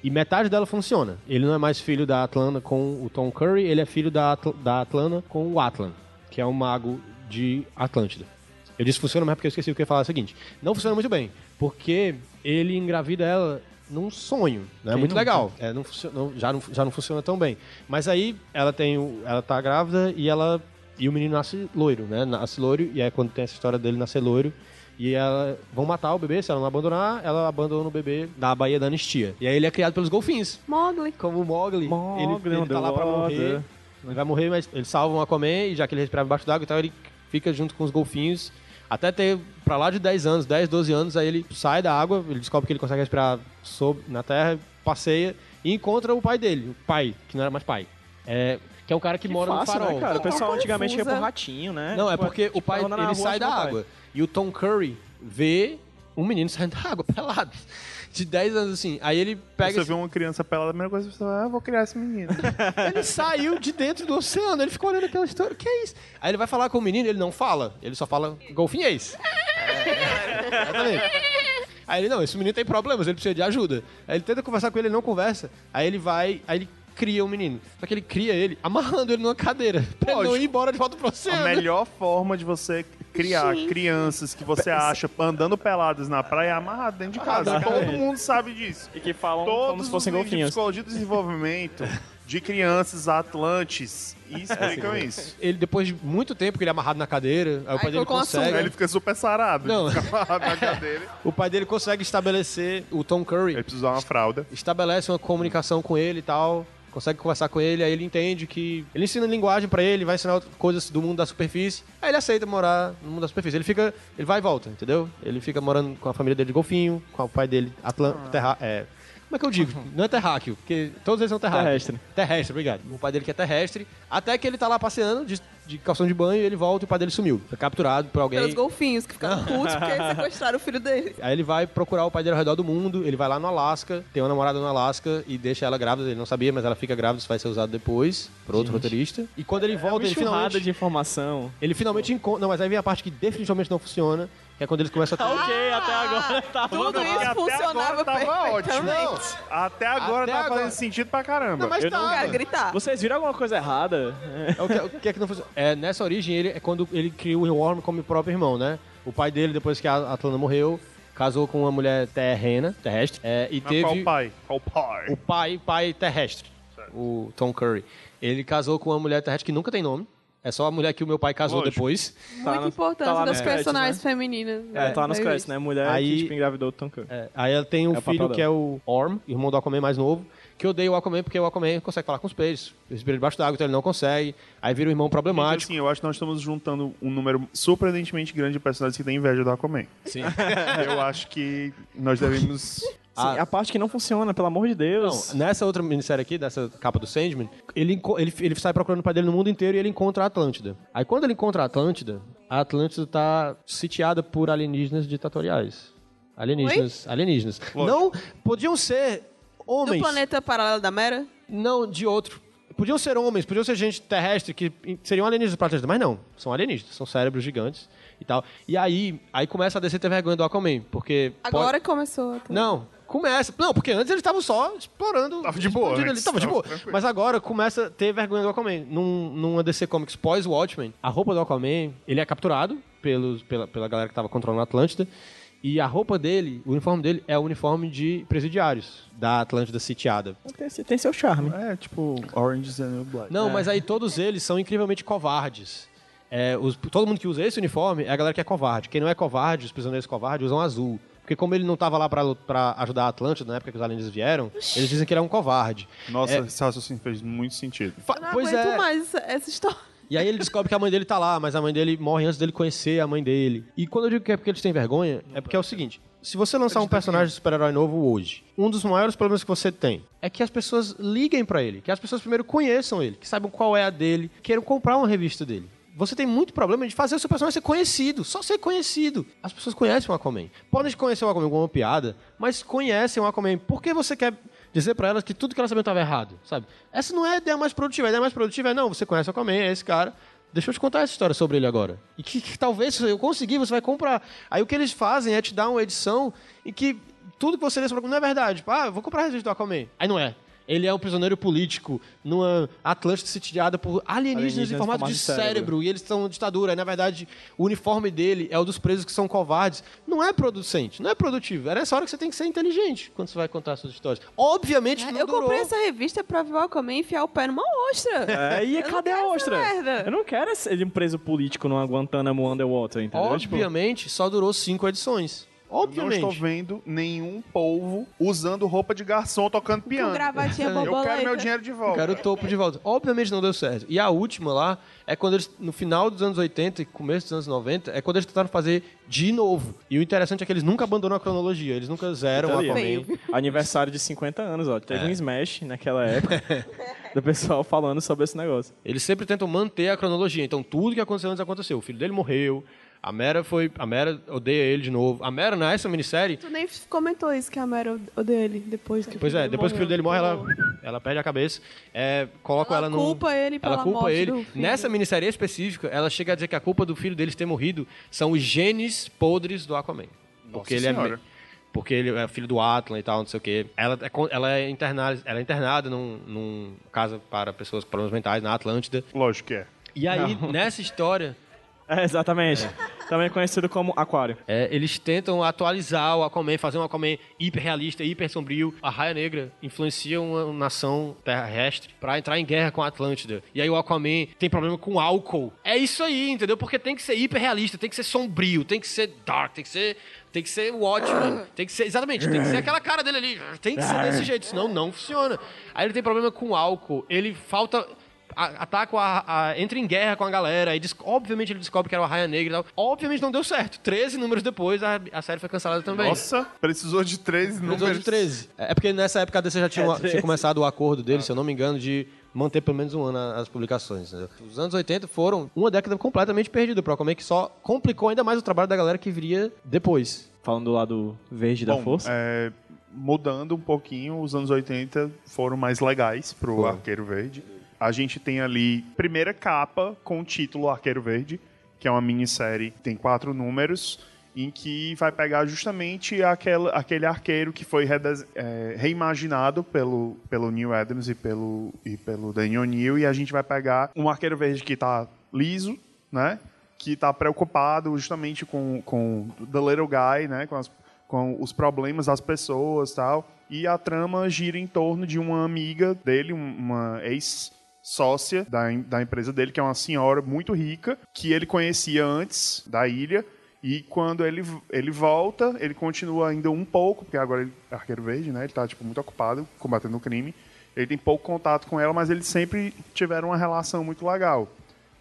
Speaker 4: e metade dela funciona. Ele não é mais filho da Atlanta com o Tom Curry, ele é filho da, Atl da Atlanta com o Atlan, que é um mago de Atlântida. Eu disse funciona, mas porque eu esqueci o que eu ia falar é o seguinte. Não funciona muito bem, porque ele engravida ela num sonho. Não é muito legal. É, não não- já, não, já não funciona tão bem. Mas aí ela tem o- ela tá grávida e ela e o menino nasce loiro, né? Nasce loiro e é quando tem essa história dele nascer loiro. E ela vão matar o bebê, se ela não abandonar, ela abandona o bebê na Baía da Anistia. E aí ele é criado pelos golfinhos.
Speaker 5: Mogli.
Speaker 4: Como o Mogli,
Speaker 2: Mogli,
Speaker 4: ele, ele tá lá pra
Speaker 2: Underwater.
Speaker 4: morrer. Ele vai morrer, mas ele salva um Aquaman e já que ele respirava embaixo d'água e tal, ele fica junto com os golfinhos. Até ter pra lá de 10 anos, 10, 12 anos, aí ele sai da água, ele descobre que ele consegue respirar sob, na terra, passeia e encontra o pai dele, o pai, que não era mais pai. É, que é um cara que,
Speaker 2: Que
Speaker 4: mora
Speaker 2: fácil,
Speaker 4: no farol.
Speaker 2: né, cara? O pessoal
Speaker 5: Tá
Speaker 2: antigamente ia por ratinho, né?
Speaker 4: Não, é
Speaker 2: Tipo,
Speaker 4: porque
Speaker 2: tipo,
Speaker 4: o pai ele
Speaker 2: rua,
Speaker 4: sai da
Speaker 2: o pai.
Speaker 4: água. E o Tom Curry vê um menino saindo da água, pelado. De 10 anos assim. Aí ele pega.
Speaker 3: Você
Speaker 4: esse-
Speaker 3: vê uma criança pelada, a primeira coisa que você fala, ah, eu vou criar esse menino.
Speaker 4: Ele saiu de dentro do oceano, ele ficou olhando aquela história. O que é isso? Aí ele vai falar com o menino, ele não fala. Ele só fala golfinhês. É, exatamente. Aí ele, não, esse menino tem problemas, ele precisa de ajuda. Aí ele tenta conversar com ele, ele não conversa. Aí ele vai, aí ele cria o menino. Só que ele cria ele amarrando ele numa cadeira. Pra ele não ir embora de volta pro
Speaker 3: A
Speaker 4: oceano.
Speaker 3: melhor forma de você criar crianças que você acha andando peladas na praia é amarrado dentro de casa.
Speaker 2: Exatamente.
Speaker 3: Todo mundo sabe disso.
Speaker 2: E que falam
Speaker 3: Todos
Speaker 2: como se fossem
Speaker 3: os vídeos de
Speaker 2: golfinhos.
Speaker 3: psicologia do desenvolvimento de crianças atlantes explicam isso.
Speaker 4: Ele, depois de muito tempo que ele é amarrado na cadeira, aí o pai
Speaker 5: Aí
Speaker 4: dele consegue.
Speaker 3: Aí ele fica super sarado.
Speaker 4: Não.
Speaker 3: Amarrado na cadeira.
Speaker 4: O pai dele consegue estabelecer o Tom Curry.
Speaker 3: Ele precisa usar uma fralda.
Speaker 4: estabelece uma comunicação com ele e tal, consegue conversar com ele, aí ele entende que. Ele ensina linguagem pra ele, vai ensinar coisas do mundo da superfície, aí ele aceita morar no mundo da superfície. Ele fica. Ele vai e volta, entendeu? Ele fica morando com a família dele de golfinho, com o pai dele, Atlan terra, é, como é que eu digo? Não é terráqueo, porque todos eles são terráqueos.
Speaker 2: Terrestre.
Speaker 4: Terrestre, obrigado. O pai dele que é terrestre, até que ele tá lá passeando de, de calção de banho, ele volta e o pai dele sumiu. Foi capturado por alguém.
Speaker 5: Pelos golfinhos que ficaram putos porque sequestraram o filho dele.
Speaker 4: Aí ele vai procurar o pai dele ao redor do mundo, ele vai lá no Alasca, tem uma namorada no Alasca e deixa ela grávida, ele não sabia, mas ela fica grávida, isso vai ser usado depois por outro roteirista. E quando ele
Speaker 2: É
Speaker 4: volta,
Speaker 2: uma
Speaker 4: ele finalmente,
Speaker 2: de informação.
Speaker 4: ele finalmente encontra... Não, mas aí vem a parte que definitivamente não funciona, que é quando eles começam a...
Speaker 2: ok, até agora tá
Speaker 5: Tudo
Speaker 3: Porque
Speaker 5: isso
Speaker 3: até
Speaker 5: funcionava
Speaker 3: agora tava
Speaker 5: perfeitamente.
Speaker 3: Até agora
Speaker 4: Até
Speaker 3: tá
Speaker 4: agora.
Speaker 3: fazendo sentido pra caramba.
Speaker 4: Não, mas
Speaker 2: Eu
Speaker 4: tá.
Speaker 2: não
Speaker 5: Quero gritar.
Speaker 2: Vocês viram alguma coisa errada?
Speaker 4: É o que, o que é que não funciona? É, nessa origem, ele, é quando ele cria o Worm como próprio irmão, né? O pai dele, depois que a Atlanta morreu, casou com uma mulher terrena, terrestre, é, e
Speaker 3: Mas
Speaker 4: teve...
Speaker 3: qual pai? Qual pai?
Speaker 4: O pai, pai terrestre, o Tom Curry. Ele casou com uma mulher terrestre que nunca tem nome. É só a mulher que o meu pai casou
Speaker 3: Lógico.
Speaker 4: depois.
Speaker 5: Muito
Speaker 2: Tá no-
Speaker 5: importância
Speaker 2: tá
Speaker 5: das personagens
Speaker 2: né?
Speaker 5: femininas.
Speaker 2: É, tá nos
Speaker 5: Daí-
Speaker 2: créditos, né? Mulher
Speaker 4: Aí-
Speaker 2: que tipo, engravidou do Tom Cruise.
Speaker 4: É, aí ela tem um
Speaker 2: É o
Speaker 4: filho que é o Orm, irmão do Aquaman mais novo, que odeia o Aquaman porque o Aquaman consegue falar com os peixes. Respira debaixo d'água, então ele não consegue. Aí vira um irmão
Speaker 3: Gente,
Speaker 4: problemático.
Speaker 3: assim, eu acho que nós estamos juntando um número surpreendentemente grande de personagens que têm inveja do Aquaman.
Speaker 4: Sim.
Speaker 3: Eu acho que nós devemos...
Speaker 2: Sim, a parte que não funciona, pelo amor de Deus.
Speaker 4: Não, nessa outra minissérie aqui, dessa capa do Sandman, ele, ele, ele sai procurando o pai dele no mundo inteiro e ele encontra a Atlântida. Aí quando ele encontra a Atlântida, a Atlântida tá sitiada por alienígenas ditatoriais. Alienígenas. Alienígenas. Não, podiam ser
Speaker 5: Do
Speaker 4: homens.
Speaker 5: planeta paralelo da Mera?
Speaker 4: Não, de outro. Podiam ser homens, podiam ser gente terrestre que seriam alienígenas do planeta, mas não. São alienígenas, são cérebros gigantes e tal. E aí, aí começa a descer ter vergonha do Aquaman, porque... pode-
Speaker 5: Agora que começou. tá?
Speaker 4: Não, começa. Não, porque antes eles estavam só explorando.
Speaker 3: Tava de boa antes,
Speaker 4: ali, Tava de
Speaker 3: tava
Speaker 4: boa.
Speaker 3: tranquilo.
Speaker 4: Mas agora começa a ter vergonha do Aquaman. Num, numa DC Comics pós-Watchmen, a roupa do Aquaman, ele é capturado pelos, pela, pela galera que tava controlando a Atlântida. E a roupa dele, o uniforme dele é o uniforme de presidiários da Atlântida sitiada.
Speaker 2: Tem, tem seu charme.
Speaker 3: É, tipo, Orange is the New Black.
Speaker 4: Não, mas aí todos eles são incrivelmente covardes. É, os- todo mundo que usa esse uniforme é a galera que é covarde. Quem não é covarde, os prisioneiros covardes usam azul. Porque como ele não tava lá pra ajudar a Atlântida na época que os alienígenas vieram, eles dizem que ele é um covarde.
Speaker 3: Nossa,
Speaker 4: É.
Speaker 3: esse raciocínio fez muito sentido.
Speaker 4: Fa-
Speaker 5: não
Speaker 4: pois
Speaker 5: aguento
Speaker 4: é.
Speaker 5: mais essa, essa história.
Speaker 4: E aí ele descobre que a mãe dele tá lá, mas a mãe dele morre antes dele conhecer a mãe dele. E quando eu digo que é porque eles têm vergonha, é porque é o seguinte: se você lançar um personagem de super-herói novo hoje, um dos maiores problemas que você tem é que as pessoas liguem pra ele, que as pessoas primeiro conheçam ele, que saibam qual é a dele, queiram comprar uma revista dele. Você tem muito problema de fazer o seu personagem ser conhecido, só ser conhecido. As pessoas conhecem o Aquaman. Podem conhecer o Aquaman com uma piada, mas conhecem o Aquaman. Por que você quer dizer pra elas que tudo que elas sabiam estava errado, sabe? Essa não é a ideia mais produtiva. A ideia mais produtiva é, não, você conhece o Aquaman, é esse cara. Deixa eu te contar essa história sobre ele agora. E que, que talvez, se eu conseguir, você vai comprar. Aí o que eles fazem é te dar uma edição em que tudo que você lê sobre não é verdade. Tipo, ah, vou comprar a revista do Aquaman. Aí não é. Ele é um prisioneiro político numa Atlântida sitiada por alienígenas,
Speaker 2: Alienígenas
Speaker 4: em formato
Speaker 2: formato
Speaker 4: de
Speaker 2: de cérebro.
Speaker 4: cérebro. E eles estão na ditadura. Aí, na verdade, o uniforme dele é o dos presos que são covardes. Não é producente, não é produtivo. Era essa hora que você tem que ser inteligente quando você vai contar suas histórias. Obviamente que não
Speaker 5: eu
Speaker 4: durou.
Speaker 5: comprei essa revista pra ver o Aquaman e enfiar o pé numa ostra.
Speaker 2: É, e
Speaker 5: Eu
Speaker 2: cadê a ostra?
Speaker 5: merda.
Speaker 2: Eu não quero ser um preso político numa Guantanamo Underwater, entendeu? Tipo,
Speaker 4: Obviamente, só durou cinco edições.
Speaker 3: Eu não
Speaker 4: Obviamente.
Speaker 3: estou vendo nenhum polvo usando roupa de garçom tocando piano.
Speaker 5: Gravatinha
Speaker 3: Eu quero meu dinheiro de
Speaker 4: Eu
Speaker 3: volta.
Speaker 4: quero o topo de volta. Obviamente não deu certo. E a última lá é quando eles, no final dos anos 80 e começo dos anos 90, é quando eles tentaram fazer de novo. E o interessante é que eles nunca abandonam a cronologia. Eles nunca zeram o. Aquaman.
Speaker 2: aniversário de 50 anos, ó.
Speaker 4: É.
Speaker 2: Teve um Smash naquela época do pessoal falando sobre esse negócio.
Speaker 4: Eles sempre tentam manter a cronologia. Então tudo que aconteceu antes aconteceu. O filho dele morreu. A Mera foi. A Mera odeia ele de novo. A Mera, nessa minissérie.
Speaker 5: Tu nem comentou isso que a Mera odeia ele depois que o
Speaker 4: Pois é, depois que o filho dele morre, ela,
Speaker 5: morreu.
Speaker 4: ela perde a cabeça. É, coloca
Speaker 5: Ela
Speaker 4: ela, no.
Speaker 5: culpa ele pela
Speaker 4: Ela culpa
Speaker 5: morte
Speaker 4: ele.
Speaker 5: do filho.
Speaker 4: Nessa minissérie específica, ela chega a dizer que a culpa do filho deles ter morrido são os genes podres do Aquaman. Porque ele é.
Speaker 3: Senhora.
Speaker 4: Porque ele é filho do Atlan e tal, não sei o quê. Ela é, ela é internada, ela é internada num, num casa para pessoas com problemas mentais na Atlântida.
Speaker 3: Lógico que é.
Speaker 4: E aí, nessa história,
Speaker 2: É, exatamente. Também conhecido como Aquário.
Speaker 4: É, eles tentam atualizar o Aquaman, fazer um Aquaman hiper realista, hiper sombrio. A Raia Negra influencia uma nação terrestre pra entrar em guerra com a Atlântida. E aí o Aquaman tem problema com álcool. É isso aí, entendeu? Porque tem que ser hiper realista, tem que ser sombrio, tem que ser dark, tem que ser tem que ser Watchmen, tem que ser exatamente, tem que ser aquela cara dele ali, tem que ser desse jeito, senão não funciona. Aí ele tem problema com álcool, ele falta ataca a, a- entra em guerra com a galera e des- obviamente ele descobre que era o Raia Negra e tal. Obviamente não deu certo. 13 números depois a, a série foi cancelada também.
Speaker 3: Nossa, precisou de 13
Speaker 4: Precisou
Speaker 3: números.
Speaker 4: de 13. É é porque nessa época a DC já tinha,
Speaker 2: É,
Speaker 4: uma-
Speaker 2: 13.
Speaker 4: tinha começado o acordo dele, se eu não me engano, de manter pelo menos um ano as publicações. entendeu? Os anos 80 foram uma década completamente perdida pro Aquaman, que só complicou ainda mais o trabalho da galera que viria depois.
Speaker 2: Falando do lado verde da
Speaker 3: Bom,
Speaker 2: força.
Speaker 3: é, mudando um pouquinho, os anos 80 foram mais legais pro
Speaker 4: Foram.
Speaker 3: Arqueiro Verde. A gente tem ali primeira capa com o título Arqueiro Verde, que é uma minissérie, tem quatro números, em que vai pegar justamente aquele, aquele arqueiro que foi é, reimaginado pelo, pelo Neil Adams e pelo, e pelo Daniel Neal, e a gente vai pegar um arqueiro verde que tá liso, né? Que tá preocupado justamente com, com The Little Guy, né? Com, as- com os problemas das pessoas tal. E a trama gira em torno de uma amiga dele, um- uma ex-sócia da, da empresa dele, que é uma senhora muito rica, que ele conhecia antes da ilha. E quando ele, ele volta, ele continua ainda um pouco, porque agora ele é arqueiro verde, né? Ele tá, tipo, muito ocupado combatendo o crime. Ele tem pouco contato com ela, mas eles sempre tiveram uma relação muito legal.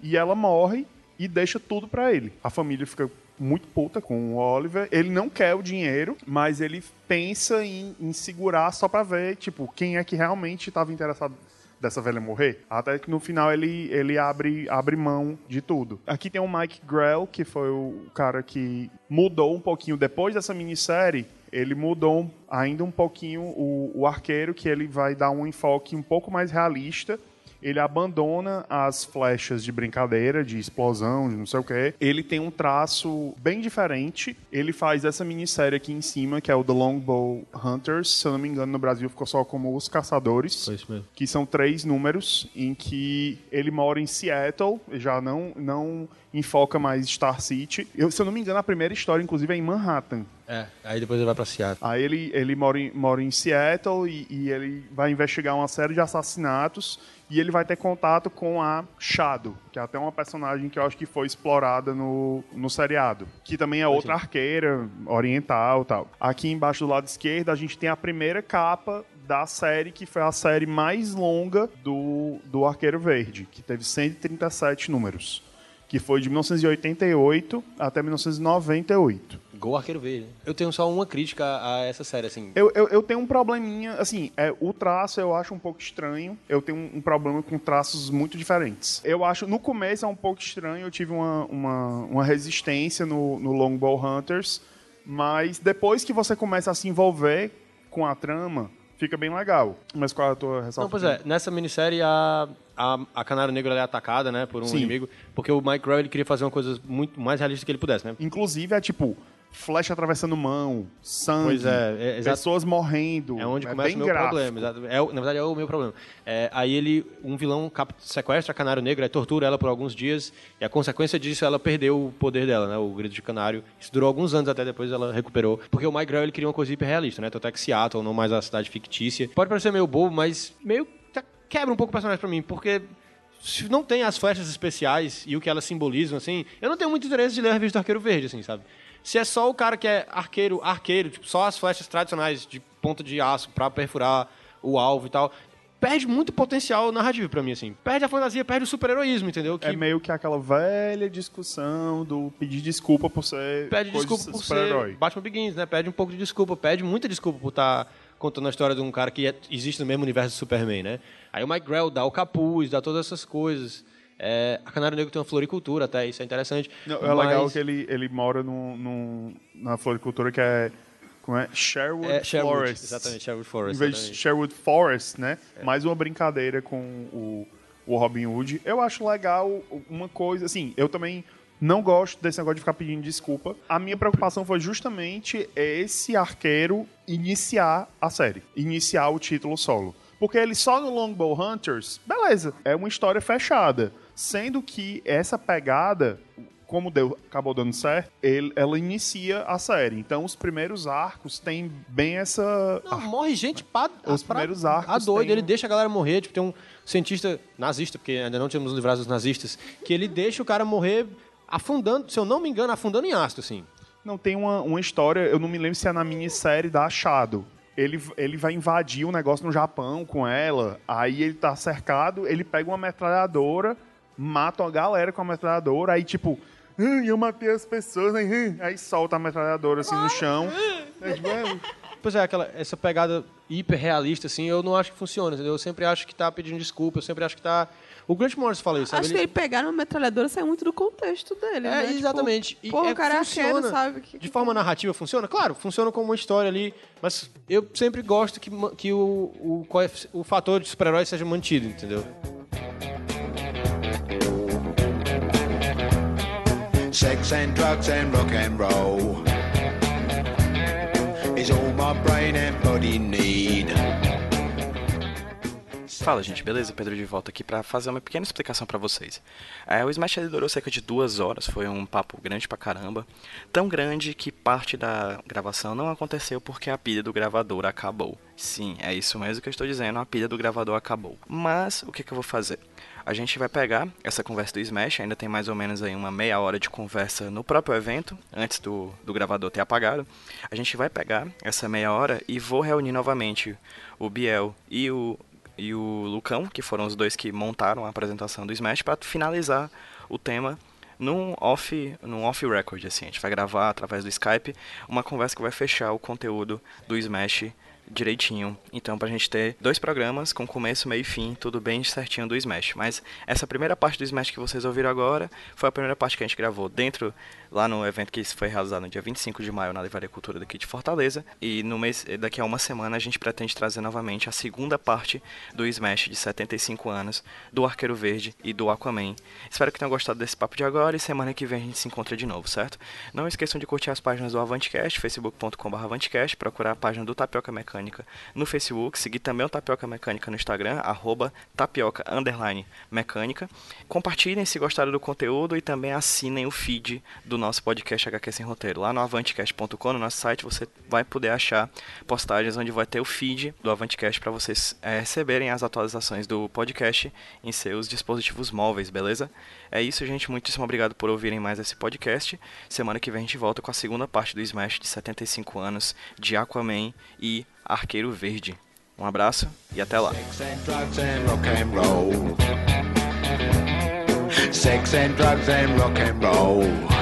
Speaker 3: E ela morre e deixa tudo pra ele. A família fica muito puta com o Oliver. Ele não quer o dinheiro, mas ele pensa em, em segurar só pra ver, tipo, quem é que realmente estava interessado dessa velha morrer. Até que no final ele, ele abre, abre mão de tudo. Aqui tem o Mike Grell, que foi o cara que mudou um pouquinho depois dessa minissérie. Ele mudou ainda um pouquinho o, o arqueiro, que ele vai dar um enfoque um pouco mais realista ele abandona as flechas de brincadeira, de explosão, de não sei o que. Ele tem um traço bem diferente. Ele faz essa minissérie aqui em cima, que é o The Longbow Hunters. Se eu não me engano, no Brasil ficou só como Os Caçadores.
Speaker 4: Foi isso mesmo.
Speaker 3: Que são três números em que ele mora em Seattle, já não, não enfoca mais Star City. Eu, se eu não me engano, a primeira história, inclusive, é em Manhattan.
Speaker 4: É, aí depois ele vai pra Seattle.
Speaker 3: Aí ele, ele mora, em, mora em Seattle e, e ele vai investigar uma série de assassinatos e ele vai ter contato com a Shadow, que é até uma personagem que eu acho que foi explorada no, no seriado. Que também é outra arqueira oriental e tal. Aqui embaixo do lado esquerdo a gente tem a primeira capa da série, que foi a série mais longa do, do Arqueiro Verde, que teve 137 números. Que foi de 1988 até 1998.
Speaker 4: Gol Arqueiro Verde. Eu tenho só uma crítica a essa série, assim.
Speaker 3: Eu, eu, eu tenho um probleminha, assim, é, o traço eu acho um pouco estranho. Eu tenho um, um problema com traços muito diferentes. Eu acho, no começo é um pouco estranho, eu tive uma, uma, uma resistência no, no Longbow Hunters, mas depois que você começa a se envolver com a trama, fica bem legal. Mas qual é a tua ressalva?
Speaker 4: Não, pois é, nessa minissérie a, a, a Canário Negro é atacada, né, por um
Speaker 3: Sim.
Speaker 4: inimigo, porque o Mike Grell ele queria fazer uma coisa muito mais realista que ele pudesse, né?
Speaker 3: Inclusive é tipo, flecha atravessando mão, sangue,
Speaker 4: Pois é, é,
Speaker 3: pessoas morrendo.
Speaker 4: É onde começa
Speaker 3: bem
Speaker 4: o meu
Speaker 3: gráfico.
Speaker 4: problema. exato. É, na verdade, é o meu problema. É, aí ele, um vilão cap- sequestra a Canário Negro, aí tortura ela por alguns dias, e a consequência disso ela perdeu o poder dela, né? O grito de canário. Isso durou alguns anos até depois ela recuperou. Porque o Mike Grell ele queria uma coisa hiperrealista, né? Tanto é que Seattle, não mais a cidade fictícia. Pode parecer meio bobo, mas meio quebra um pouco o personagem pra mim, porque se não tem as flechas especiais e o que elas simbolizam, assim, eu não tenho muito interesse de ler a revista do Arqueiro Verde, assim, sabe? Se é só o cara que é arqueiro, arqueiro, tipo, só as flechas tradicionais de ponta de aço pra perfurar o alvo e tal, perde muito potencial narrativo pra mim, assim. Perde a fantasia, perde o super-heroísmo, entendeu? Que
Speaker 3: É meio que aquela velha discussão do pedir desculpa por ser
Speaker 4: pede desculpa
Speaker 3: de
Speaker 4: por ser Batman Begins, né? Pede um pouco de desculpa, pede muita desculpa por estar contando a história de um cara que é- existe no mesmo universo do Superman, né? Aí o Mike Grell dá o capuz, dá todas essas coisas. É, a Canário Negro tem uma floricultura até, isso é interessante.
Speaker 3: Não, é
Speaker 4: Mas-
Speaker 3: legal que ele, ele mora num, num- na floricultura que é, como é? Sherwood,
Speaker 4: É, Sherwood,
Speaker 3: Forest.
Speaker 4: exatamente, Sherwood
Speaker 3: Em
Speaker 4: Forest.
Speaker 3: vez de
Speaker 4: exatamente.
Speaker 3: Sherwood Forest, né? Mais uma brincadeira com o, o Robin Hood. Eu acho legal uma coisa, assim, eu também não gosto desse negócio de ficar pedindo desculpa. A minha preocupação foi justamente esse arqueiro iniciar a série, iniciar o título solo. Porque ele só no Longbow Hunters, beleza, é uma história fechada. Sendo que essa pegada, como deu, acabou dando certo, ele- ela inicia a série. Então os primeiros arcos têm bem essa.
Speaker 4: Não, morre gente pra,
Speaker 3: Os
Speaker 4: pra-
Speaker 3: primeiros arcos
Speaker 4: A doido,
Speaker 3: tem
Speaker 4: ele deixa a galera morrer. Tipo, tem um cientista nazista, porque ainda não tínhamos livrado dos nazistas, que ele deixa o cara morrer afundando, se eu não me engano, afundando em ácido, assim.
Speaker 3: Não, tem uma, uma história, eu não me lembro se é na minissérie da Achado. Ele, ele vai invadir um negócio no Japão com ela, aí ele tá cercado, ele pega uma metralhadora, mata uma galera com a metralhadora, aí tipo, "Ah, eu matei as pessoas, aí, aí solta a metralhadora assim no chão. É, tipo, é,
Speaker 4: Pois é, aquela, essa pegada hiper realista, assim, eu não acho que funciona, entendeu? Eu sempre acho que tá pedindo desculpa, eu sempre acho que tá. O Grant Morris fala isso, sabe?
Speaker 5: Acho que ele pegar uma metralhadora sai muito do contexto dele.
Speaker 4: É,
Speaker 5: né? Tipo,
Speaker 4: exatamente. E
Speaker 5: Pô,
Speaker 4: é,
Speaker 5: o cara é
Speaker 4: funciona.
Speaker 5: sabe? Que-
Speaker 4: De forma narrativa funciona? Claro, funciona como uma história ali, mas eu sempre gosto que, que o, o, coef- o fator de super-herói seja mantido, entendeu?
Speaker 6: Sex and drugs and rock and roll is all my brain and body need.
Speaker 2: Fala, gente, beleza? Pedro de volta aqui pra fazer uma pequena explicação pra vocês. É, o Smash ele durou cerca de duas horas, foi um papo grande pra caramba. Tão grande que parte da gravação não aconteceu porque a pilha do gravador acabou. Sim, é isso mesmo que eu estou dizendo, a pilha do gravador acabou. Mas, o que, que eu vou fazer? A gente vai pegar essa conversa do Smash, ainda tem mais ou menos aí uma meia hora de conversa no próprio evento, antes do, do gravador ter apagado. A gente vai pegar essa meia hora e vou reunir novamente o Biel e o e o Lucão, que foram os dois que montaram a apresentação do Smash, para finalizar o tema num off, num off record, assim. A gente vai gravar através do Skype uma conversa que vai fechar o conteúdo do Smash direitinho. Então, pra gente ter dois programas com começo, meio e fim, tudo bem certinho do Smash. Mas essa primeira parte do Smash que vocês ouviram agora foi a primeira parte que a gente gravou dentro, lá no evento que foi realizado no dia 25 de maio na Livraria Cultura daqui de Fortaleza. E no mês, daqui a uma semana a gente pretende trazer novamente a segunda parte do Smash de 75 anos, do Arqueiro Verde e do Aquaman. Espero que tenham gostado desse papo de agora e semana que vem a gente se encontra de novo, certo? Não esqueçam de curtir as páginas do Avantcast, facebook.com.br Avantcast, procurar a página do Tapioca Mecânica no Facebook, seguir também o Tapioca Mecânica no Instagram, arroba tapioca mecânica. Compartilhem se gostaram do conteúdo e também assinem o feed do nosso podcast HQ Sem Roteiro. Lá no avantcast.com, no nosso site, você vai poder achar postagens onde vai ter o feed do Avantcast para vocês eh, receberem as atualizações do podcast em seus dispositivos móveis, beleza? É isso, gente. Muitíssimo obrigado por ouvirem mais esse podcast. Semana que vem a gente volta com a segunda parte do Smash de 75 anos de Aquaman e Arqueiro Verde. Um abraço e até lá.
Speaker 6: Sex and drugs and rock and roll.